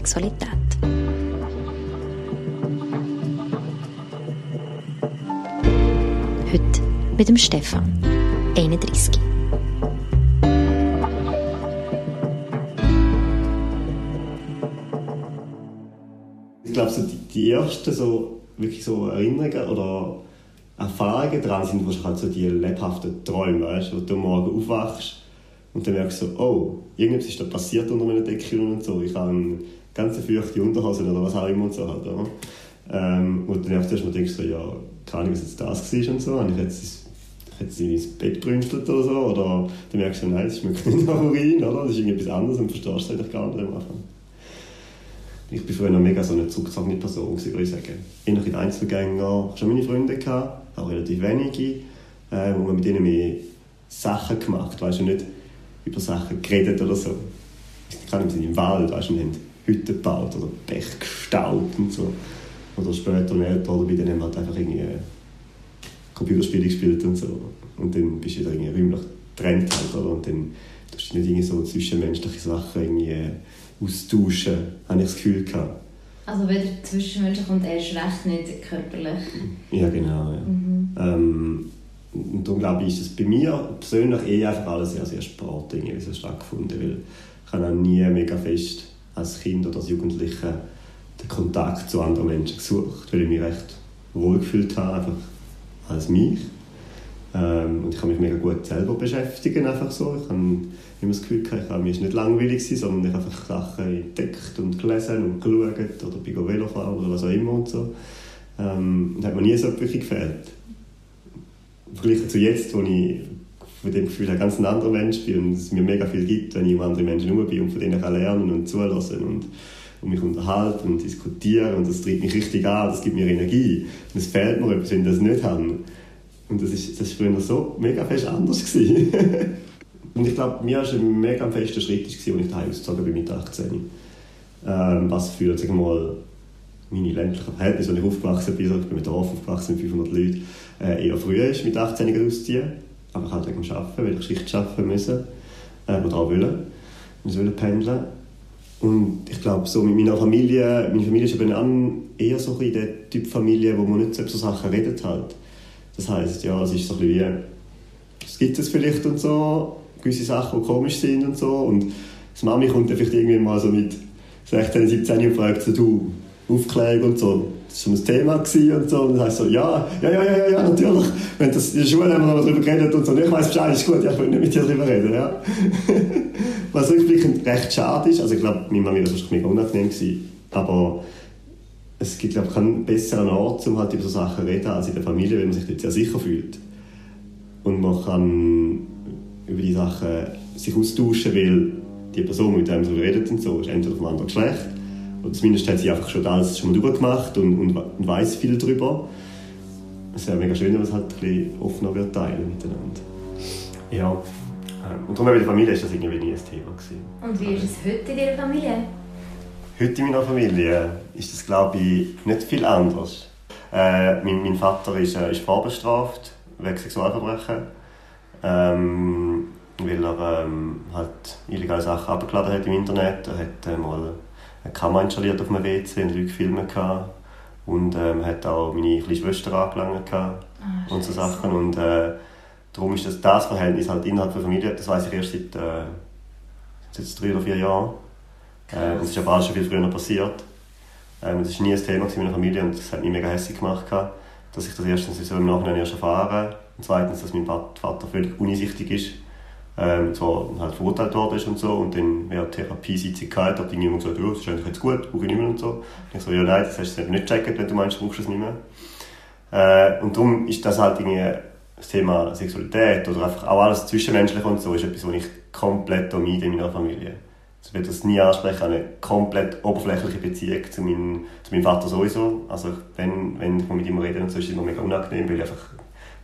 Sexualität. Heute mit dem Stefan, 31. Ich glaube, so die, die ersten so, wirklich so Erinnerungen oder Erfahrungen daran sind wahrscheinlich halt so die lebhaften Träume, weißt, wo du Morgen aufwachst und dann merkst du so, oh, irgendwas ist da passiert unter meinen Deckchen und so. Ich habe ganz feuchte Unterhose oder was auch immer und so halt, oder? Ähm, und dann erst mal denkst du so, ja, keine Ahnung, was jetzt das war und so. Habe ich jetzt, jetzt ins Bett brünstelt oder so? Oder dann merkst du, nein, das schmeckt nicht nach Urin, oder? Das ist irgendetwas anderes und verstehst es eigentlich gar nicht am Anfang. Ich war früher noch mega so eine zugezogene Person, würde ich sagen. Ich hatte Einzelgänger, schon meine Freunde, gehabt, auch relativ wenige, äh, wo man mit ihnen mehr Sachen gemacht, weißt du, nicht über Sachen geredet oder so. Ich kann im Wald, weißt du, Hütten gebaut oder Bech gestaut und so. Oder später älter oder bei denen wir halt einfach irgendwie Computerspiele gespielt und so. Und dann bist du wieder irgendwie räumlich getrennt halt, oder? Und dann tust du nicht irgendwie so zwischenmenschliche Sachen irgendwie austauschen, habe ich das Gefühl gehabt. Also weder zwischenmenschlich und erst recht nicht körperlich. Ja, genau. Ja. Mhm. Ähm, und darum glaube ich, ist es bei mir persönlich eh einfach alles sehr, sehr Sport irgendwie so stattgefunden, weil ich habe auch nie mega fest als Kind oder als Jugendliche den Kontakt zu anderen Menschen gesucht, weil ich mich recht wohlgefühlt habe, einfach als mich. Ähm, und ich kann mich mega gut selber beschäftigen, einfach so. Ich habe immer das Gefühl, ich habe mich nicht langweilig sein, sondern ich habe einfach Sachen entdeckt und gelesen und geschaut oder bin Velo fahren oder was auch immer und so. Ähm, und hat mir nie so wirklich gefällt. Verglichen zu jetzt, wo ich von dem Gefühl ein ganz anderer Mensch bin und es mir mega viel gibt, wenn ich um andere Menschen herum bin und von denen kann lernen und zulassen und, und mich unterhalten und diskutieren und das treibt mich richtig an, das gibt mir Energie. Und es fehlt mir etwas, wenn ich das nicht habe. Und das ist, das früher so mega fest anders Und ich glaube, mir war ein mega fester Schritt, als ich daheim ausgezogen bin mit 18. Ähm, was für, sagen mal, meine ländlichen Verhältnisse, als ich aufgewachsen bin, ich bin mit Dorf aufgewachsen mit 500 Leuten, äh, eher früher ist, mit 18 auszuziehen. Aber halt wegen dem Arbeiten, weil ich Schicht arbeiten müssen. Äh, oder auch wollen. Wir wollen pendeln. Und ich glaube, so mit meiner Familie, meine Familie ist eben auch eher so ein der Typ Familie, wo man nicht so über so Sachen redet halt. Das heisst, ja, es ist so ein bisschen wie, es gibt es vielleicht und so, gewisse Sachen, die komisch sind und so. Und das Mami kommt dann vielleicht irgendwie mal so mit 16, 17 und fragt so, du, Aufklärung und so. Das war ein Thema und so. Und dann heißt so, ja, ja, ja, ja, ja, natürlich. Wenn das in der Schule haben wir noch darüber geredet und so. Ich weiss Bescheid, ist gut, ja, ich will nicht mit dir darüber reden, ja. Was rückblickend recht schade ist, also ich glaube, meine Mami war wahrscheinlich mega unangenehm gewesen, aber es gibt, glaube ich, keinen besseren Ort, um halt über so Sachen zu reden, als in der Familie, weil man sich dort sehr sicher fühlt. Und man kann über die Sachen sich austauschen, weil die Person, mit der man darüber redet und so, ist entweder vom anderen Geschlecht zumindest hat sie einfach schon alles schon mal durchgemacht und, und, und weiß viel darüber. Es wäre mega schön, wenn man es halt ein bisschen offener wird teilen miteinander. Ja. Ähm, und darum bei der Familie ist das irgendwie nie ein Thema gewesen. Und wie ist es heute in Ihrer Familie? Heute in meiner Familie ist das, glaube ich, nicht viel anders. Äh, mein, mein, Vater ist, äh, ist vorbestraft wegen Sexualverbrechen, ähm, weil er ähm, halt illegale Sachen abgeladen hat im Internet. Er hat äh, mal eine Kamera installiert auf dem WC und Leute gefilmt. Und ähm, hat auch meine kleine Schwester angelangt ah, und so Sachen. Und äh, darum ist das, das Verhältnis halt innerhalb der Familie, das weiß ich erst seit, äh, seit drei oder vier Jahren. Äh, und es ist aber alles schon viel früher passiert. Ähm, das war nie ein Thema in meiner Familie und das hat mich mega hässlich gemacht, dass ich das erstens so im Nachhinein erst erfahre und zweitens, dass mein Vater völlig uneinsichtig ist ähm, zwar halt verurteilt worden ist und so und dann während Therapiesitzung gehabt hat, irgendjemand gesagt, ja, das ist eigentlich jetzt gut, brauche ich nicht mehr und so. Und ich so, ja nein, das hast du nicht gecheckt, wenn du meinst, du brauchst es nicht mehr. Äh, und darum ist das halt irgendwie das Thema Sexualität oder einfach auch alles Zwischenmenschliche und so, ist etwas, was ich komplett meide in meiner Familie. Ich werde das nie ansprechen, eine komplett oberflächliche Beziehung zu meinem, zu meinem Vater sowieso. Also wenn, wenn ich mit ihm rede, so ist es immer mega unangenehm, weil ich einfach,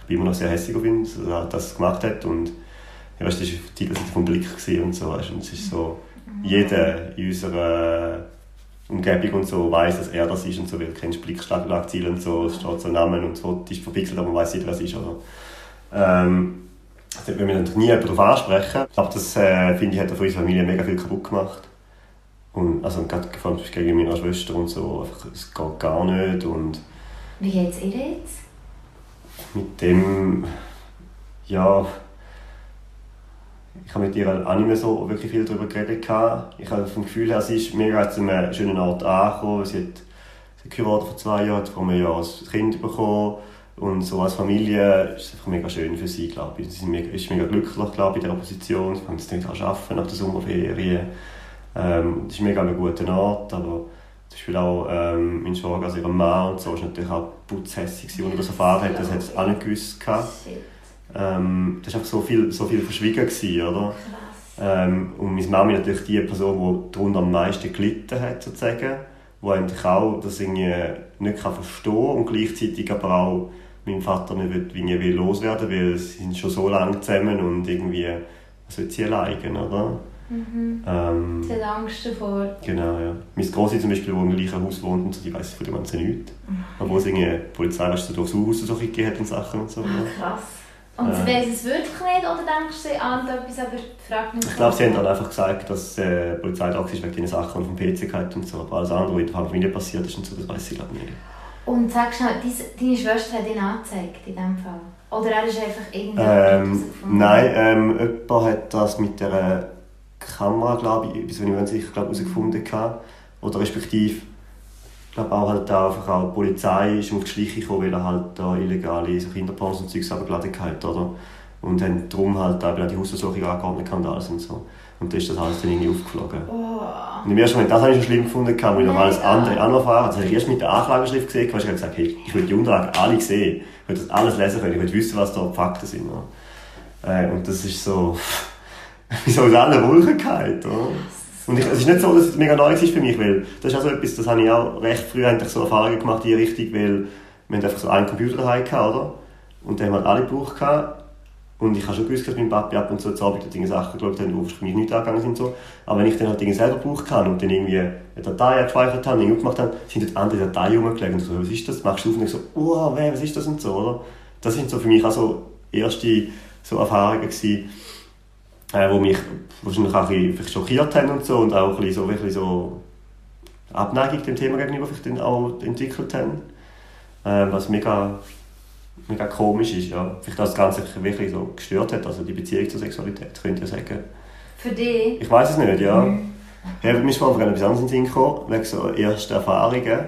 ich bin immer noch sehr hässlich auf ihn, dass er das gemacht hat und ja, weißt, das war die Titelseite vom Blick und so, weißt, und es ist so, jeder in unserer Umgebung und so weiß, dass er das ist und so, weil du kennst Blickschlagziele und so, es steht so Namen und so, ist verpixelt, aber man weiß nicht, wer es ist, oder? Ähm, das will man natürlich nie darauf ansprechen, aber das, äh, finde ich, hat für unsere Familie mega viel kaputt gemacht. Und also gerade vor allem gegen meine Schwester und so, einfach, es geht gar nicht. Und Wie geht es ihr jetzt? mit dem, ja, ich habe mit ihr auch nicht mehr so wirklich viel darüber geredet. Ich habe vom Gefühl her, sie ist mega zu einem schönen Ort angekommen. Sie hat, sie hat geheiratet vor zwei Jahren, hat vor einem Jahr ein Kind bekommen. Und so als Familie ist es einfach mega schön für sie, glaube ich. Sie ist mega, ist mega glücklich, glaube ich, in dieser Position. Sie fängt jetzt nicht arbeiten nach der Sommerferien. Ähm, das ist mega ein guter Ort, aber zum Beispiel auch ähm, mein Schwager, also ihr Mann und so, ist natürlich auch putzhässig, als er das erfahren hat. Das hat sie auch nicht gewusst. Gehabt. Ähm, das war einfach so viel, so viel verschwiegen, gewesen, oder? Ähm, und meine Mami natürlich die Person, die darunter am meisten gelitten hat, sozusagen. Die eigentlich auch das irgendwie nicht kann verstehen und gleichzeitig aber auch meinem Vater nicht irgendwie will loswerden weil sie sind schon so lange zusammen und irgendwie was will sie alleine, oder? Mhm. Ähm, Sie hat Angst davor. genau, ja. Meine Grossi zum Beispiel, die im gleichen Haus wohnt und so, die weiss von dem Ganzen nichts. Mhm. Obwohl es irgendwie die Polizei weißt, du, durchs Haus so gegeben hat und Sachen und so. Ja. Ah, krass. Und sie Äh. weiss es wirklich nicht oder denkst du, sie ahnt etwas, aber fragt nicht? Ich glaube, sie haben dann einfach gesagt, dass äh, die Polizei da war wegen den Sachen und vom PC gehabt und so. Aber alles andere, was in der Familie passiert ist und so, das weiß ich glaube nicht. Und sag schnell, deine, deine Schwester hat ihn angezeigt in diesem Fall? Oder er ist einfach irgendwie Ähm, nein, ähm, jemand hat das mit der Kamera, glaube ich, bis wenn ich mir sicher glaube, herausgefunden. Oder respektive, glaube auch halt da einfach auch die Polizei ist auf die Schliche gekommen, weil er halt da illegale so Kinderpornos und Zeugs abgeladen hat, oder? Und haben darum halt auch die Hausversuchung angeordnet und alles und so. Und dann ist das alles dann irgendwie aufgeflogen. Oh. Und im ersten Moment, das habe ich schon schlimm gefunden, weil ich noch alles andere auch noch erfahren Das habe ich erst mit der Anklageschrift gesehen, weil ich gesagt hey, ich will die Unterlagen alle sehen. Ich will das alles lesen können, ich will wissen, was da die Fakten sind. Oder? Äh, und das ist so, wie so aus allen Wolken gefallen. Oder? Und ich, es ist nicht so, dass es mega neu ist für mich, weil das ist auch so etwas, das habe ich auch recht früh eigentlich so Erfahrungen gemacht die Richtung, weil wir hatten einfach so einen Computer daheim gehabt, oder? Und den haben wir alle gebraucht gehabt. Und ich habe schon gewusst, dass mein Papi ab und zu zur Abend Dinge Sachen geschaut hat, die für mich nicht angegangen sind. So. Aber wenn ich dann halt Dinge selber gebraucht habe und dann irgendwie eine Datei gespeichert habe, Dinge gemacht habe, sind dort andere Dateien rumgelegt und so, was ist das? Machst du auf und ich so, oh, weh, was ist das und so, oder? Das sind so für mich auch so erste so Erfahrungen gewesen, äh, die mich wahrscheinlich auch ein bisschen schockiert haben und so und auch ein bisschen so, wirklich so Abneigung dem Thema gegenüber vielleicht dann auch entwickelt haben. Äh, was mega, mega komisch ist, ja. Vielleicht das Ganze wirklich so gestört hat, also die Beziehung zur Sexualität, könnte ich sagen. Für dich? Ich weiß es nicht, ja. Mhm. Ja, mir ist von etwas anderes in den Sinn gekommen, wegen so ersten Erfahrungen.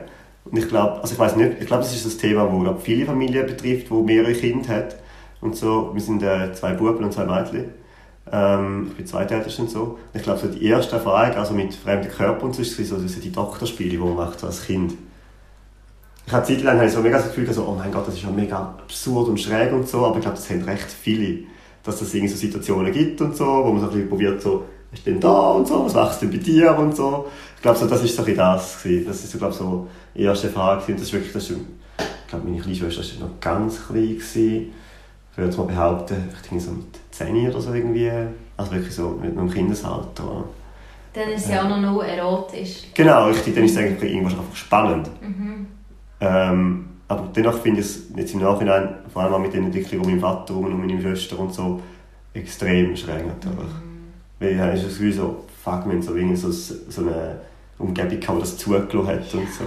Und ich glaube, also ich weiß nicht, ich glaube, das ist das Thema, das glaub, viele Familien betrifft, wo mehrere Kinder hat. Und so, wir sind äh, zwei Buben und zwei Mädchen. Ähm, ich bin zweitältest und so. Ich glaube, so die erste Erfahrung, also mit fremden Körpern und so, ist so, das die Doktorspiele, die man macht so als Kind. Ich habe Zeit lang habe ich so mega das Gefühl, so, oh mein Gott, das ist ja mega absurd und schräg und so, aber ich glaube, das haben recht viele, dass es irgendwie so Situationen gibt und so, wo man so ein bisschen probiert, so, was ist denn da und so, was machst du denn bei dir und so. Ich glaube, so, das ist so ein das gewesen. Das ist so, glaube so die erste Erfahrung gewesen. Das ist wirklich, das ist, ich glaube, meine kleine Schwester war noch ganz klein gewesen. Ich würde jetzt mal behaupten, vielleicht irgendwie so mit 10 oder so irgendwie. Also wirklich so mit einem Kindesalter. oder? Dann ist es ja auch noch nur erotisch. Genau, richtig. Dann ist es eigentlich irgendwas einfach spannend. Mhm. Ähm, aber dennoch finde ich es jetzt im Nachhinein, vor allem auch mit den Entwicklungen um meinen Vater und um meine Schwester und so, extrem schräg natürlich. Weil ich habe das Gefühl, so, fuck, wir haben so, irgendwie so, so eine Umgebung gehabt, die das zugelassen hat und so.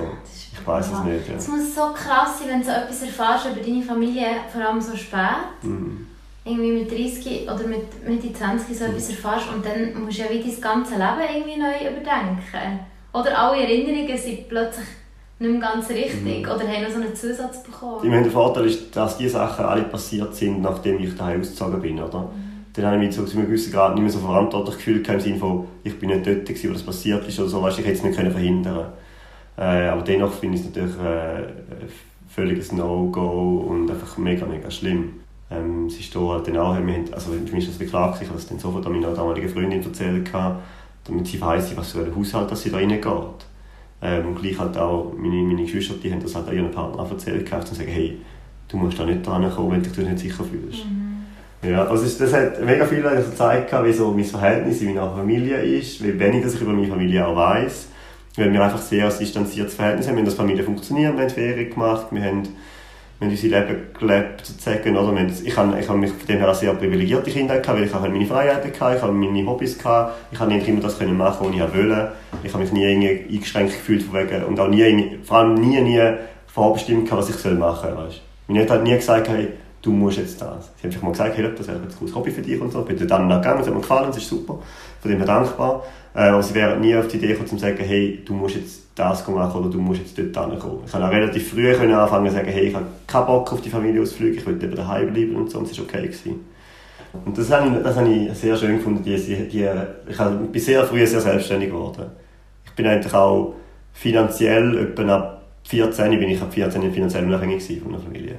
Ich weiß es nicht, ja. Es muss so krass sein, wenn du so etwas erfährst über deine Familie, vor allem so spät. Mhm. Irgendwie mit 30 oder mit Mitte 20 so etwas erfährst und dann musst du ja wie dein ganze Leben irgendwie neu überdenken. Oder alle Erinnerungen sind plötzlich nicht mehr ganz richtig oder haben noch so einen Zusatz Ich bekommen. meine, der Vorteil ist, dass diese Sachen alle passiert sind, nachdem ich daheim ausgezogen bin, oder? Dann habe ich mich zu zu einem gewissen Grad nicht mehr so verantwortlich gefühlt, im Sinne von, ich bin nicht dort, gewesen, wo das passiert ist oder so, weißt, ich hätte es nicht können verhindern äh, Aber dennoch finde ich es natürlich äh, ein völliges No-Go und einfach mega, mega schlimm. Ähm, es ist da halt dann auch, wir haben, also für mich ist das klar gewesen, ich habe das dann sofort an meiner damaligen Freundin erzählt, gehabt, damit sie weiss, was für ein Haushalt dass sie da reingeht. Ähm, und gleich halt auch meine, meine Geschwister, die haben das halt auch ihren Partner erzählt gehabt und sagen, hey, du musst da nicht dran kommen, wenn du dich nicht sicher fühlst. Ja, also das hat mega viel eigentlich gezeigt, wie so mein Verhältnis in meiner Familie ist, wie wenig dass ich über meine Familie auch weiss. Weil wir einfach sehr ein distanziertes Verhältnis haben. Wir haben das Familie funktioniert, wir haben Ferien gemacht, wir haben haben unser Leben gelebt, sozusagen, oder? Ich habe, ich habe mich von dem her sehr privilegierte Kinder gehabt, weil ich auch meine Freiheiten hatte, ich habe meine Hobbys gehabt, ich habe nicht immer das können machen, was ich wollte. Ich habe mich nie irgendwie eingeschränkt gefühlt von wegen, und auch nie, vor allem nie, nie vorbestimmt gehabt, was ich machen soll, Meine Eltern haben nie gesagt, hey, du musst jetzt das. Sie haben einfach mal gesagt, hey, das wäre ein cooles Hobby für dich und so. Ich bin dann gegangen, es hat mir gefallen, das ist super. Von dem her dankbar. Äh, aber sie wären nie auf die Idee gekommen, zu sagen, hey, du musst jetzt das machen oder du musst jetzt dort hinkommen. Ich konnte auch relativ früh können anfangen zu sagen, hey, ich habe keinen Bock auf die Familienausflüge, ich will eben daheim bleiben und so, und es war okay. Gewesen. Und das habe ich, das habe ich sehr schön gefunden. Die, die, ich bin sehr früh sehr selbstständig geworden. Ich bin eigentlich auch finanziell, etwa ab 14 bin ich ab 14 finanziell unabhängig von der Familie.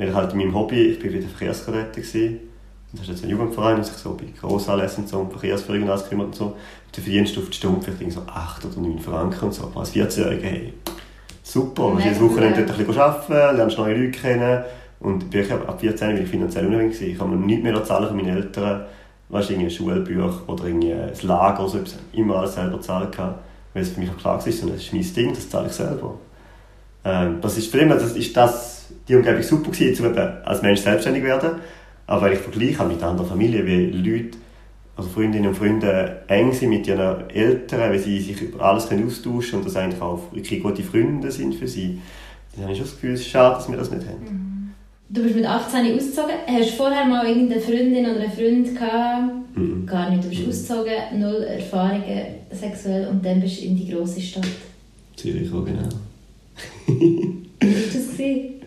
Weil ich halt in meinem Hobby, ich bin wieder Verkehrskadett gewesen, das ist jetzt ein Jugendverein, der sich so bei Grossanlässen und so um Verkehrsführung und alles kümmert und so. Und du verdienst auf die Stunde vielleicht so 8 oder 9 Franken und so. Aber als 14-Jähriger, hey, super. Du jedes Wochenende dort ein bisschen arbeiten, lernst neue Leute kennen. Und wirklich ab 14 war ich finanziell unabhängig. Ich habe mir nichts mehr zahlen von meinen Eltern. Weißt du, Schulbücher oder irgendwie das Lager oder so. Ich immer alles selber zahlen können. Weil es für mich auch klar war, das ist mein Ding, das zahle ich selber. Ähm, das ist für immer, das ist das, die Umgebung super gewesen, um als Mensch selbstständig werden aber wenn ich vergleiche mit anderen Familien, wie Leute, also Freundinnen und Freunde eng sind mit ihren Eltern, weil sie sich über alles können austauschen und das eigentlich auch wirklich gute Freunde sind für sie, dann habe ich schon das Gefühl, es ist schade, dass wir das nicht haben. Mhm. Du bist mit 18 ausgezogen. Hast du vorher mal irgendeine Freundin oder einen Freund gehabt? Mhm. Gar nicht. Du bist mhm. ausgezogen, null Erfahrungen sexuell und dann bist du in die grosse Stadt. Zürich auch, genau. Wie war das? Gewesen?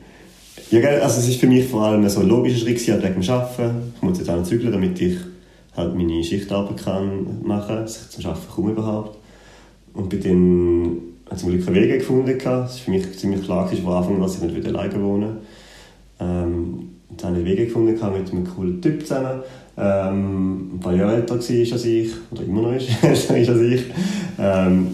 Ja, also es ist für mich vor allem so ein logischer Schritt halt wegen dem Arbeiten. Ich muss jetzt auch zügeln, damit ich halt meine Schichtarbeit kann machen kann, dass ich zum Arbeiten komme überhaupt. Und bei dann habe zum Glück einen Weg gefunden. Es war für mich ziemlich klar, von Anfang an, dass ich nicht alleine wohnen ähm, Dann habe ich einen Weg gefunden mit einem coolen Typ zusammen. Ähm, ein paar Jahre älter war als ich, oder immer noch ist, ist als ich. Ähm,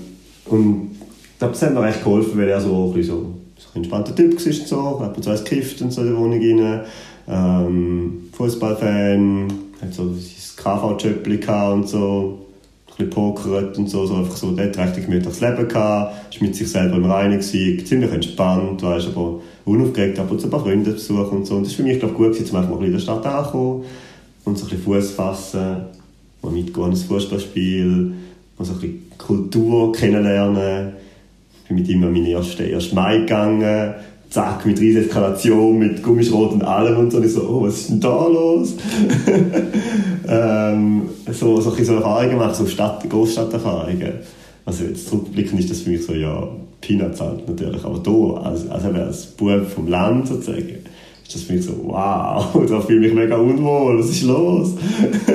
und das hat mir echt geholfen, weil er so ein bisschen so ein entspannter Typ war, so, gekifft und so in die Wohnung. Ähm, Fußballfan, hat so sein KV-Jöppli und so, bisschen pokert und so, so einfach so, der hat richtig gemütliches Leben gehabt, ist mit sich selber im Reinen gewesen, ziemlich entspannt, weißt, aber unaufgeregt, ab und zu ein paar Freunde besuchen und so. Und das war für mich, glaube gut gewesen, um einfach mal in der Stadt anzukommen und so ein bisschen Fuß fassen, mal mitgehen ein Fußballspiel, mal so ein bisschen Kultur kennenlernen bin mit ihm an meine erste, erste Mai gegangen, zack, mit riesen Eskalation, mit Gummischrot und allem und so. Und ich so, oh, was ist denn da los? ähm, so, so, so Erfahrungen gemacht, so Stadt, Großstadterfahrungen. Also jetzt zurückblickend ist das für mich so, ja, Peanuts halt natürlich, aber da, also, also als Bub vom Land sozusagen, ist das für mich so, wow, da fühle ich mich mega unwohl, was ist los?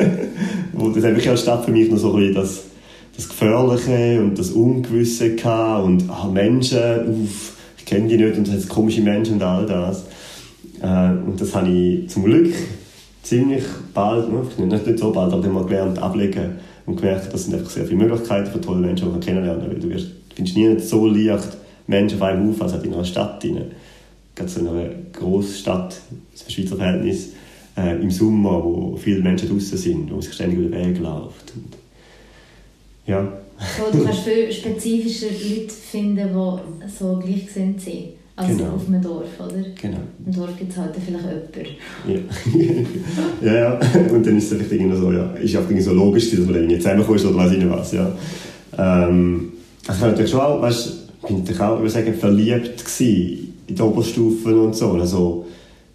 und das hat mich als Stadt für mich noch so ein bisschen das das Gefährliche und das Ungewisse gehabt und ah, Menschen, uff, ich kenne die nicht und es komische Menschen und all das. Äh, und das habe ich zum Glück ziemlich bald, ne, nicht, nicht so bald, aber mal gelernt ablegen und gemerkt, das sind einfach sehr viele Möglichkeiten für tolle Menschen, die man kennenlernen weil du wirst, findest nie so leicht Menschen auf einem Haufen als halt in einer Stadt rein. Gerade so in einer Großstadt, das Schweizer Verhältnis, äh, im Sommer, wo viele Menschen draußen sind, wo sich ständig über den Weg läuft. Und ja. So, du kannst viel spezifische Leute finden, die so gleichgesinnt sind. als genau. auf einem Dorf, oder? Genau. Im Dorf gibt es halt vielleicht jemanden. Ja. ja, ja. Und dann ist es vielleicht irgendwie so, ja, ist einfach so logisch, dass man irgendwie zusammenkommt oder weiß ich nicht was, ja. Ähm, also ich war natürlich schon auch, weißt, bin natürlich auch, ich würde sagen, verliebt gewesen in die Oberstufen und so. Also,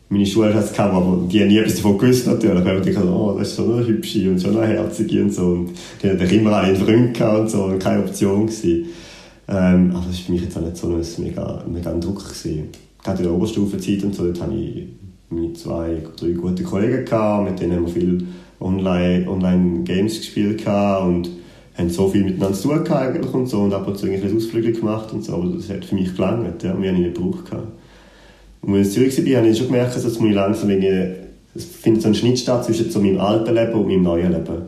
meine Schule hat es gehabt, aber die nie etwas davon gewusst natürlich. Weil die dachten, oh, das ist schon eine hübsche und schon eine herzige und so. Und die hatten immer einen Freund gehabt und so und keine Option gewesen. Ähm, aber das war für mich jetzt auch nicht so ein mega, mega Druck gewesen. Gerade in der Oberstufenzeit und so, dort hatte ich meine zwei, drei gute Kollegen gehabt, mit denen haben wir viel Online, Online Games gespielt gehabt und haben so viel miteinander zu tun eigentlich und so und ab und zu ein Ausflüge gemacht und so, aber das hat für mich gelangt, ja, wir haben nicht gebraucht gehabt. Und als ich in Zürich war, habe ich schon gemerkt, dass es langsam es findet so ein Schnitt statt zwischen so meinem alten Leben und meinem neuen Leben.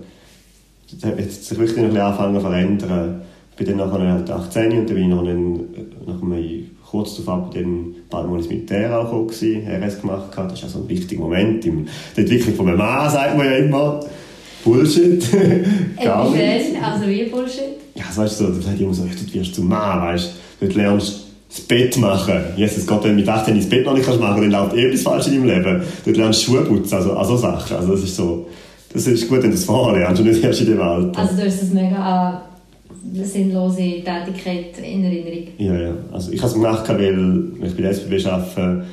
Das hat sich wirklich ein bisschen angefangen zu verändern. Ich bin dann nachher halt 18 und dann bin ich noch einen, nach einem, kurz darauf dann bald mal ins Militär auch gekommen, RS gemacht. Das ist auch so ein wichtiger Moment in der Entwicklung von einem Mann, sagt man ja immer. Bullshit. Gar nicht. Also wie Bullshit? Ja, das weißt du, so, das hat immer so, du wirst zum Mann, weißt du. Dort lernst das Bett machen. Jesus Gott, wenn du mit 18 das Bett noch nicht machen kannst, dann läuft eh etwas falsch in deinem Leben. Du lernst Schuhe putzen, also, also Sachen. Also das ist so, das ist gut, wenn du das vorher lernst und nicht erst in dem Alter. Also du hast es mega eine sinnlose Tätigkeit in Erinnerung. Ja, ja. Also ich habe es gemacht, weil ich bei der SBB arbeite,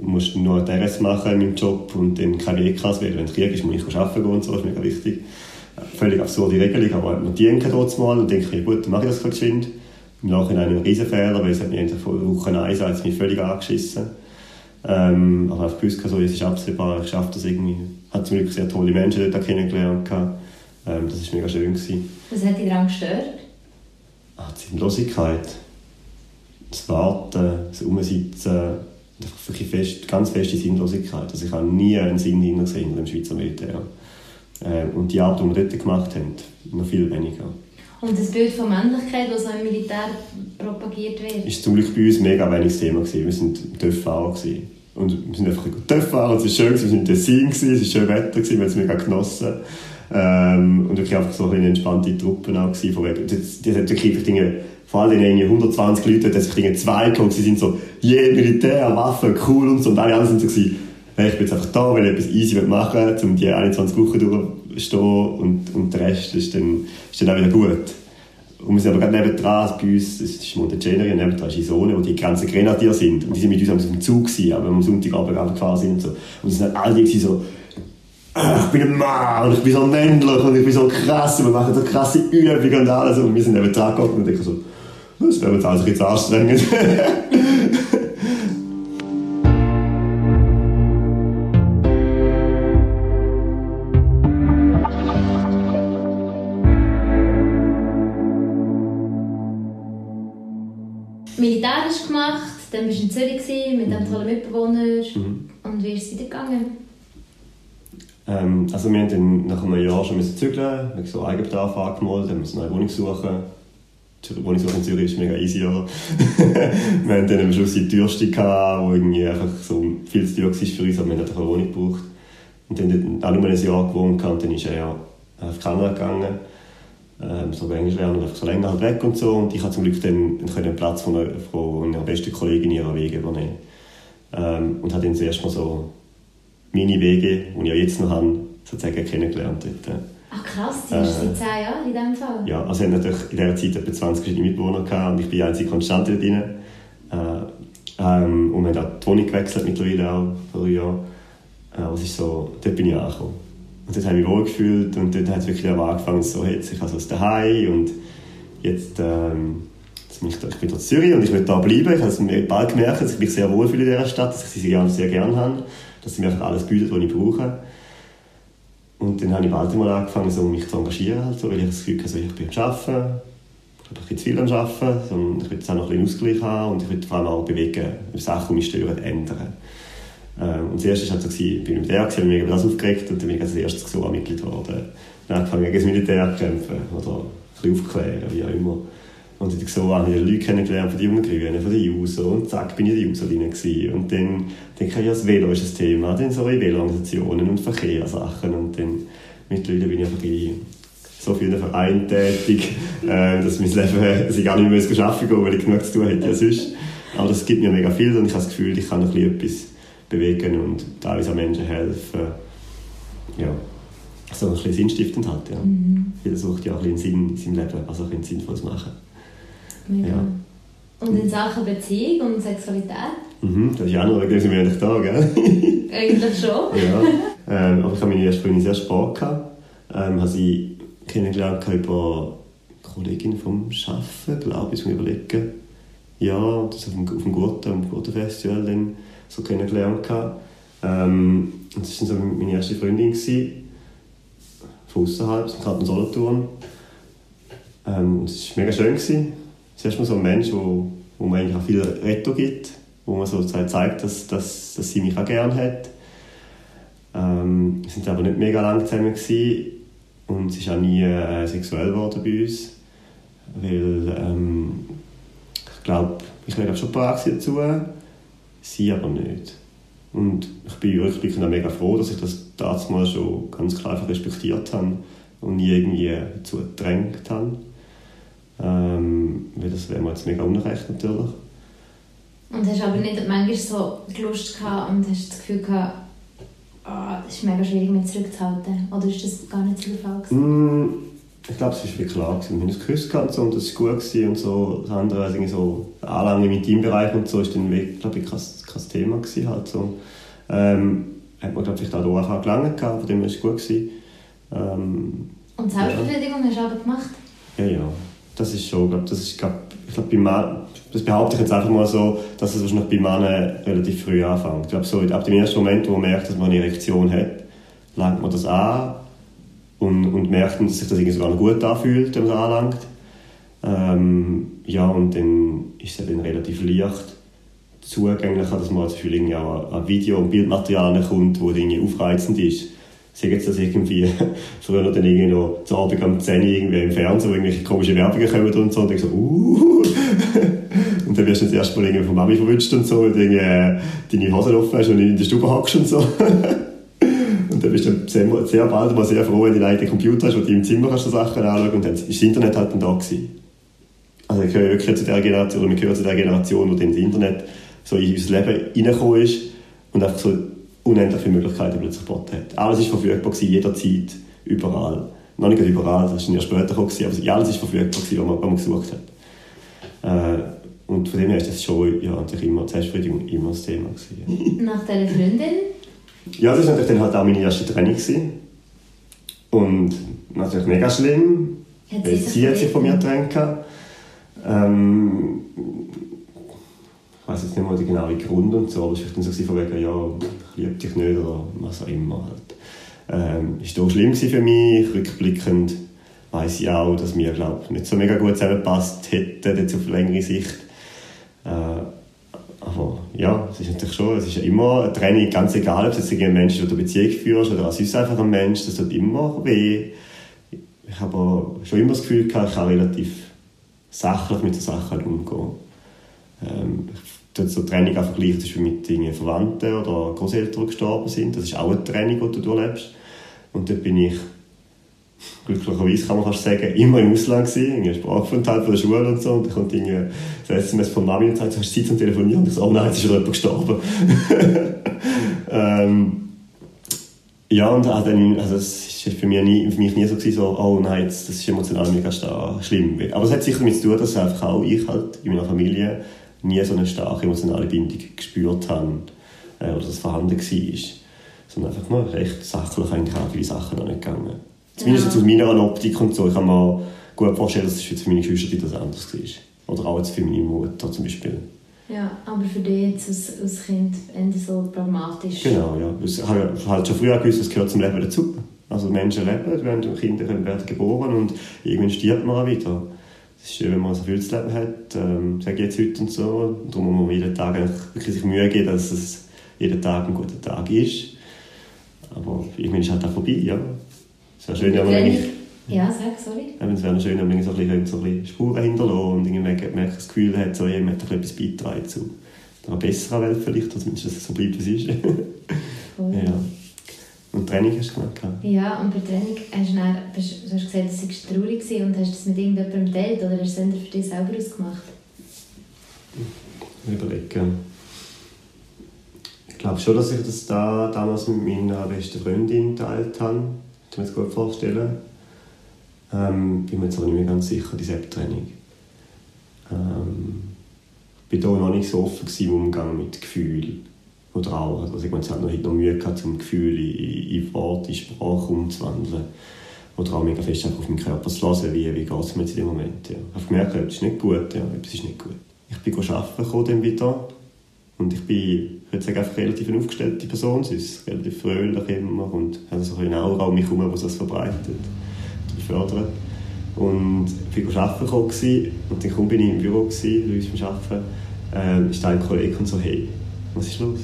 musst du nur DRS machen in meinem Job und dann keine WKs wählen. Wenn es Krieg ist, muss ich arbeiten gehen und so, das ist mega wichtig. Völlig absurde Regelung, aber man dient dort mal und denke, gut, dann mache ich das geschwind. Im Nachhinein ein Riesenfehler, weil es hat mich in der Woche 1 hat mich völlig angeschissen. Ähm, aber ich wusste so, es ist absehbar, ich schaffe das irgendwie. Ich habe zum Glück sehr tolle Menschen dort kennengelernt. Ähm, das war mega schön. Gewesen. Was hat dich daran gestört? Ah, die Sinnlosigkeit. Das Warten, das Umsitzen, wirklich fest, ganz feste Sinnlosigkeit. Also ich habe nie einen Sinn hinter dem Schweizer Militär. Äh, und die Art, die wir dort gemacht haben, noch viel weniger. Und das Bild von Männlichkeit, das im Militär propagiert wird? Ist zum Glück bei uns mega wenig Thema gewesen. Wir waren TÜV-Fahrer. Und wir sind einfach TÜV fahren, es war schön, wir waren in Tessin, es war schön Wetter, wir haben es mega genossen. Ähm, und wirklich einfach so eine entspannte Truppe auch gewesen. Von wegen, das, das hat wirklich Dinge, vor allem in 120 Leute, dass Dinge zwei gekommen, sie sind so, je Militär, Waffen, cool und so, und alle anderen sind so gewesen, hey, ich bin jetzt einfach da, weil ich etwas easy machen will, um die 21 Wochen durchzustehen und, und der Rest ist dann, ist dann auch wieder gut. Und wir sind aber gerade nebendran, bei uns, das ist Monteceneri, nebendran ist Isone, wo die ganzen Grenadier sind. Und die sind mit uns dem Zug gewesen, aber am Sonntagabend gefahren sind und so. Und sie sind alle die so, ich bin ein Mann und ich bin so männlich und ich bin so krass und wir machen so krasse Übungen und alles. Und wir sind nebendran gekommen und denken so, das wäre jetzt alles jetzt anstrengend. dann warst du in Zürich mit einem tollen Mitbewohner. Mhm. Und wie ist es weitergegangen? Ähm, also wir mussten nach einem Jahr schon zügeln, wir haben so Eigenbedarf angemeldet, haben eine neue Wohnung suchen. Die Wohnung in Zürich ist mega easy, oder? wir hatten dann am Schluss die gehabt, wo irgendwie einfach so viel zu teuer war für uns, aber wir hatten eine Wohnung gebraucht. Und dann haben wir auch nur ein Jahr gewohnt und dann ist er auf Kanada gegangen ähm, so Englisch lernen, einfach so länger halt weg und so. Und ich habe zum Glück dann, dann den Platz von einer, von einer besten Kollegin ihrer Wege übernehmen. Ähm, und habe dann zuerst mal so meine Wege, die ich ja jetzt noch habe, sozusagen kennengelernt. Dort. Ach krass, du bist äh, seit 10 Jahren in diesem Fall? Ja, also ich hatte natürlich in dieser Zeit etwa 20 verschiedene Mitbewohner gehabt und ich bin die einzige Konstante dort drin. Äh, ähm, und wir haben auch die Wohnung gewechselt mittlerweile auch vor drei Jahren. Äh, was ist so, dort bin ich angekommen. Und dort habe ich mich wohl gefühlt und dort hat es wirklich angefangen, so jetzt, ich habe so aus daheim und jetzt, ähm, jetzt bin ich, da, ich bin in Zürich und ich will da bleiben. Ich habe es bald gemerkt, dass ich mich sehr wohl fühle in dieser Stadt, dass ich sie sehr, sehr gerne habe, dass sie mir einfach alles bietet, was ich brauche. Und dann habe ich bald mal angefangen, so, mich zu engagieren, halt, weil ich das Gefühl hatte, so, ich bin am Arbeiten, ich habe ein zu viel am Arbeiten, sondern ich will jetzt auch noch ein bisschen Ausgleich haben und ich will vor allem auch bewegen, Sachen, die mich stören, ändern. Ähm, und zuerst war es halt so, ich bin mit der habe mich das aufgeregt und dann bin ich als erstes so Mitglied geworden. Dann angefangen gegen das Militär zu kämpfen oder ein aufklären, wie auch immer. Und dann so habe ich Leute kennengelernt von den jungen Grünen, von den Juso und zack, bin ich in der Juso drin gewesen. Und dann denke ich, ja, das Velo ist das Thema, dann so Velo-Organisationen und Verkehrssachen und dann mittlerweile bin ich einfach in so vielen Vereinen tätig, äh, dass mein Leben, dass ich gar nicht mehr arbeiten gehen weil ich genug zu tun hätte als sonst. Aber das gibt mir mega viel und ich habe das Gefühl, ich kann ein bisschen etwas bewegen und teilweise auch Menschen helfen. Ja, so ein bisschen sinnstiftend halt. Ja. Mhm. Jeder sucht ja auch ein bisschen Sinn in seinem Leben, also ein Sinnvolles machen. Mega. Ja. Und in Sachen Beziehung und Sexualität? Mhm, das ist auch noch, da sind wir eigentlich da, gell? Eigentlich schon. ja. Ähm, aber ich habe meine erste Freundin sehr spät gehabt. Ähm, habe sie kennengelernt über Kollegin vom Arbeiten, glaube ich, ich überlegen. Ja, das auf dem, auf dem Gurten, am Gurtenfestival dann so kennengelernt. Ähm, das war so meine erste Freundin, gewesen, von außerhalb, im Kanton Solothurn. Ähm, es war mega schön. Gewesen. Zuerst mal so ein Mensch, wo, wo man eigentlich auch viel Retto gibt, wo man so zeigt, dass, dass, dass sie mich auch gerne hat. Ähm, wir waren aber nicht mega lange zusammen gewesen, und es ist auch nie äh, sexuell geworden bei uns, weil ähm, ich glaube, ich wäre schon bereit dazu, sie aber nicht. Und ich bin rückblickend auch mega froh, dass ich das damals schon ganz klar respektiert habe und nie irgendwie dazu gedrängt habe. Ähm, weil das wäre mir jetzt mega unrecht natürlich. Und hast aber nicht manchmal so die Lust gehabt und hast das Gefühl gehabt, das ist mega schwierig, mich zurückzuhalten? Oder ist das gar nicht so der Fall? Mm, ich glaube, es war wirklich klar. Gewesen. Wir haben uns geküsst und, so, und das war gut. Gewesen und so. Das andere, also irgendwie so Anlange im Intimbereich und so, ist dann, glaube ich, kein, kein Thema gewesen. Halt so. Ähm, hat man, glaube ich, auch da gelangt gehabt, von dem war es gut. Gewesen. Ähm, und Selbstbefriedigung ja. hast du aber gemacht? Ja, ja. Das ist schon, glaub, das ist, glaub, ich glaube, bei Mann, das behaupte ich jetzt einfach mal so, dass es wahrscheinlich bei Männern relativ früh anfängt. Ich glaube, so ab dem ersten Moment, wo man merkt, dass man eine Erektion hat, langt man das an und, und merkt, dass sich das irgendwie sogar noch gut anfühlt, wenn man es anlangt. Ähm, ja, und dann ist es dann relativ leicht zugänglicher, dass man zum Beispiel auch ein Video- und Bildmaterial kommt, das irgendwie aufreizend ist sagen jetzt das irgendwie früher dann irgendwie noch zu Abend um 10 Uhr irgendwie im Fernsehen, wo irgendwelche komischen Werbungen kommen und so und dann so, uh, und dann wirst du das erste Mal irgendwie von Mami verwünscht und so und irgendwie äh, deine Hose offen hast und in der Stube hockst und so. und dann bist du sehr, sehr bald mal sehr froh, wenn du einen Computer hast, wo du im Zimmer kannst Sachen anschauen und dann ist das Internet halt dann da gewesen. Also ich gehöre wirklich zu der Generation, oder wir gehören zu der Generation, wo dann das Internet so in unser Leben reingekommen ist und einfach so unendlich viele Möglichkeiten plötzlich geboten hat. Alles war verfügbar, gewesen, jederzeit, überall. Noch nicht überall, das ist ja später gekommen, aber alles war verfügbar, gewesen, was man, was man gesucht hat. Äh, und von dem her ist das schon ja, natürlich immer, Selbstbefriedigung immer das Thema. Gewesen. Nach deiner Freundin? Ja, das war natürlich dann halt auch meine erste Training. Gewesen. Und natürlich mega schlimm, hat sie, sie hat sich von mir getrennt. Ähm, ich weiß jetzt nicht mal den genauen Grund und so, aber es war dann so von wegen, ja, ich liebe dich nicht oder was auch immer. Halt. Ähm, ist auch schlimm für mich. Rückblickend weiß ich auch, dass wir, glaube nicht so mega gut zusammengepasst hätten, jetzt auf längere Sicht. Äh, aber ja, es ist natürlich schon, es ist ja immer eine Trennung, ganz egal, ob es jetzt ein Mensch ist, der eine Beziehung führst oder es ist einfach ein Mensch, das tut immer weh. Ich habe schon immer das Gefühl gehabt, ich kann relativ sachlich mit den Sachen umgehen. Ähm, dort so Training auch vergleichen, zum mit Dingen Verwandten oder Großeltern, gestorben sind. Das ist auch eine Training, die du durchlebst. Und dort bin ich glücklicherweise kann man fast sagen, immer im Ausland gewesen, irgendwie Sprachaufenthalt von der Schule und so, und dann kommt das SMS von Mami und sagt, hast du Zeit zum Telefonieren? Und ich so, oh nein, jetzt ist schon jemand gestorben. ähm, ja, und auch also es war für mich nie, für mich nie so, gewesen, so, oh nein, jetzt, das ist emotional mega schlimm. Aber es hat sicher damit zu tun, dass einfach auch ich halt in meiner Familie nie so eine starke emotionale Bindung gespürt habe äh, oder das vorhanden war. Sondern einfach mal recht sachlich eigentlich auch viele Sachen noch nicht gegangen. Zumindest ja. aus meiner Optik und so. Ich kann mir gut vorstellen, dass es für meine Geschwister das anders war. Oder auch jetzt für meine Mutter zum Beispiel. Ja, aber für dich jetzt als, als Kind Ende so pragmatisch. Genau, ja. Ich habe halt schon früher gewusst, es gehört zum Leben dazu. Also Menschen leben, werden Kinder werden geboren und irgendwann stirbt man auch wieder es ist schön, wenn man so viel zu leben hat, ähm, sage ich jetzt heute und so. Darum muss man jeden Tag wirklich sich Mühe geben, dass es jeden Tag ein guter Tag ist. Aber irgendwann ist es halt auch vorbei, ja. Es wäre schön, wenn man ja, sag, sorry. Es wäre schön, wenn man so ein bisschen, so ein bisschen Spuren hinterlassen und irgendwie das Gefühl hat, so, jemand hat etwas beitragen zu einer besseren Welt vielleicht, oder zumindest, dass es so bleibt, wie es ist. cool. ja. Und Training hast du gemacht? Ja, und bei Training hast du, dann, du hast gesagt, dass es traurig war und hast du das mit irgendjemandem geteilt oder hast du es für dich selber ausgemacht? Überlegen. Ich glaube schon, dass ich das da damals mit meiner besten Freundin geteilt habe. Ich mir das gut vorstellen. Ähm, bin mir jetzt aber nicht mehr ganz sicher, die Selbsttraining. Ähm, ich war noch nicht so offen im Umgang mit Gefühlen oder auch, also ich meine, es hat noch, noch Mühe gehabt, um Gefühle in, in Worte, in Sprache umzuwandeln. Oder auch mega fest auf meinen Körper zu hören, wie, wie geht es mir jetzt in dem Moment. Ja. Ich habe gemerkt, etwas ist nicht gut, ja, etwas ist nicht gut. Ich bin arbeiten dann wieder und ich bin, ich würde sagen, einfach relativ eine aufgestellte Person, sie ist relativ fröhlich immer und hat so eine Aura um mich herum, die das verbreitet und fördert. Und ich war arbeiten und dann bin ich im Büro, gewesen, beim Arbeiten, äh, ist ein Kollege und so, hey, was ist los?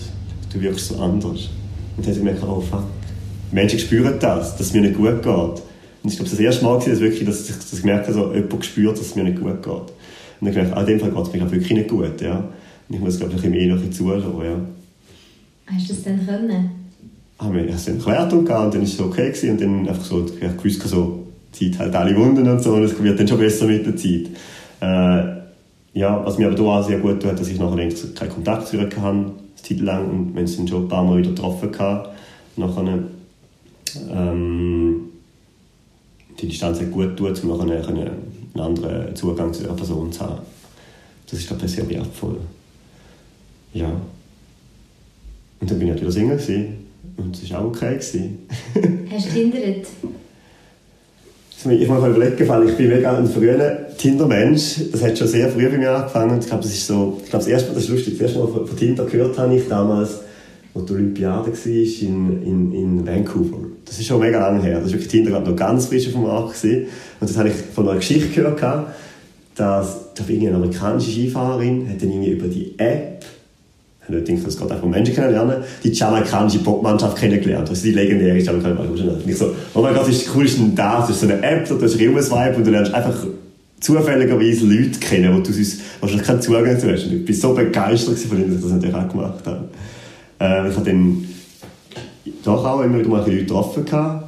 du wirkst so anders. Und dann habe ich gemerkt, oh fuck, Menschen spüren das, dass es mir nicht gut geht. Und ich glaube, das erste Mal war dass, wirklich, dass ich, dass gemerkt habe, so, jemand spürt, dass es mir nicht gut geht. Und dann habe ich gemerkt, ah, in dem Fall geht es mir wirklich nicht gut. Ja. Ich muss, glaube ich, ein bisschen mehr zuhören. Ja. Hast du das dann können? Haben wir es dann erklärt und, und dann war es okay. Gewesen. Und dann einfach so, ich gewusst, so, Zeit halt alle Wunden und so, und es wird dann schon besser mit der Zeit. Äh, ja, was mir aber auch sehr gut tut, dass ich nachher keinen Kontakt zu ihr hatte, eine Zeit lang, und wir haben uns schon ein paar Mal wieder getroffen. Nachher, ähm, die Distanz hat gut tut, um nachher einen anderen Zugang zu der Person zu haben. Das ist, glaube ich, sehr wertvoll. Ja. Und dann bin ich wieder Single gewesen. und es war auch okay. Gewesen. Hast du Tinderet? Ich muss mir überlegen, weil ich bin mega ein früher Tinder-Mensch. Das hat schon sehr früh bei mir angefangen. Ich glaube, das ist so, ich glaube, das erste Mal, das ist lustig, das erste Mal von, Tinder gehört habe ich damals, als die Olympiade war in, in, in Vancouver. Das ist schon mega lange her. Das war wirklich Tinder noch ganz frisch auf dem Markt. Gewesen. Und das habe ich von einer Geschichte gehört, dass eine amerikanische Skifahrerin hat dann irgendwie über die App ich gedacht, es geht einfach Menschen kennenlernen, die jamaikanische Popmannschaft kennengelernt. Also die legendäre jamaikanische Popmannschaft. Ich so, oh mein Gott, das ist cool, ist denn das? Das ist so eine App, da hast du Swipe und du lernst einfach zufälligerweise Leute kennen, wo du sonst wahrscheinlich keinen Zugang zu hast. Und ich bin so begeistert von ihnen, dass ich das natürlich auch gemacht habe. Äh, ich habe dann doch auch immer wieder mal Leute getroffen gehabt.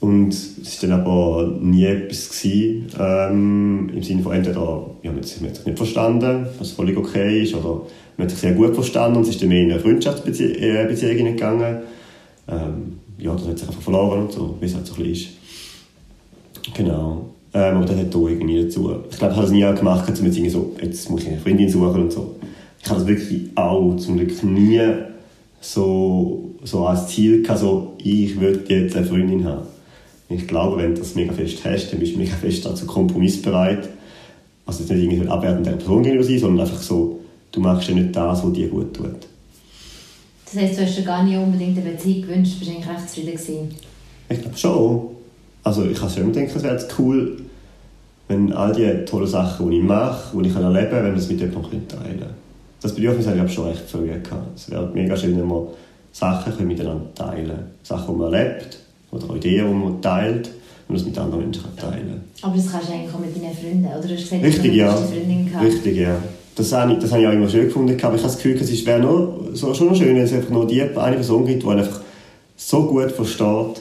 Und es war dann aber nie etwas, gewesen, ähm, im Sinne von entweder, wir haben sich nicht verstanden, was völlig okay ist, oder man hat sich sehr gut verstanden und es ist dann mehr in eine Freundschaftsbeziehung äh, gegangen. Ähm, ja, das hat sich einfach verloren und so, wie es halt so ein bisschen ist. Genau. Ähm, aber das hat hier irgendwie dazu. Ich glaube, ich habe das nie gemacht, um jetzt so, jetzt muss ich eine Freundin suchen und so. Ich habe das wirklich auch zum Glück nie so, so als Ziel gehabt, so, ich würde jetzt eine Freundin haben. Ich glaube, wenn du das mega fest hast, dann bist du mega fest dazu kompromissbereit. Also jetzt nicht irgendwie abwertend der Person gegenüber sein, sondern einfach so, du machst ja nicht das, was dir gut tut. Das heisst, du hast dir gar nicht unbedingt eine Beziehung gewünscht, bist eigentlich recht zufrieden gewesen? Ich glaube schon. Also ich habe schon gedacht, es wäre cool, wenn all die tollen Sachen, die ich mache, die ich erleben kann, wenn wir das mit jemandem teilen können. Das Bedürfnis habe ich schon recht früh gehabt. Es wäre mega schön, wenn wir Sachen miteinander teilen können. Sachen, die man erlebt oder Ideen, die man teilt und das mit anderen Menschen teilen Aber das kannst du eigentlich auch mit deinen Freunden, oder? Du hast gesagt, Richtig, ja. Richtig, ja das habe ich, das habe ich auch immer schön gefunden. Aber ich habe das Gefühl, es wäre noch, so, schon noch schön, wenn es einfach noch die eine Person gibt, die einfach so gut versteht,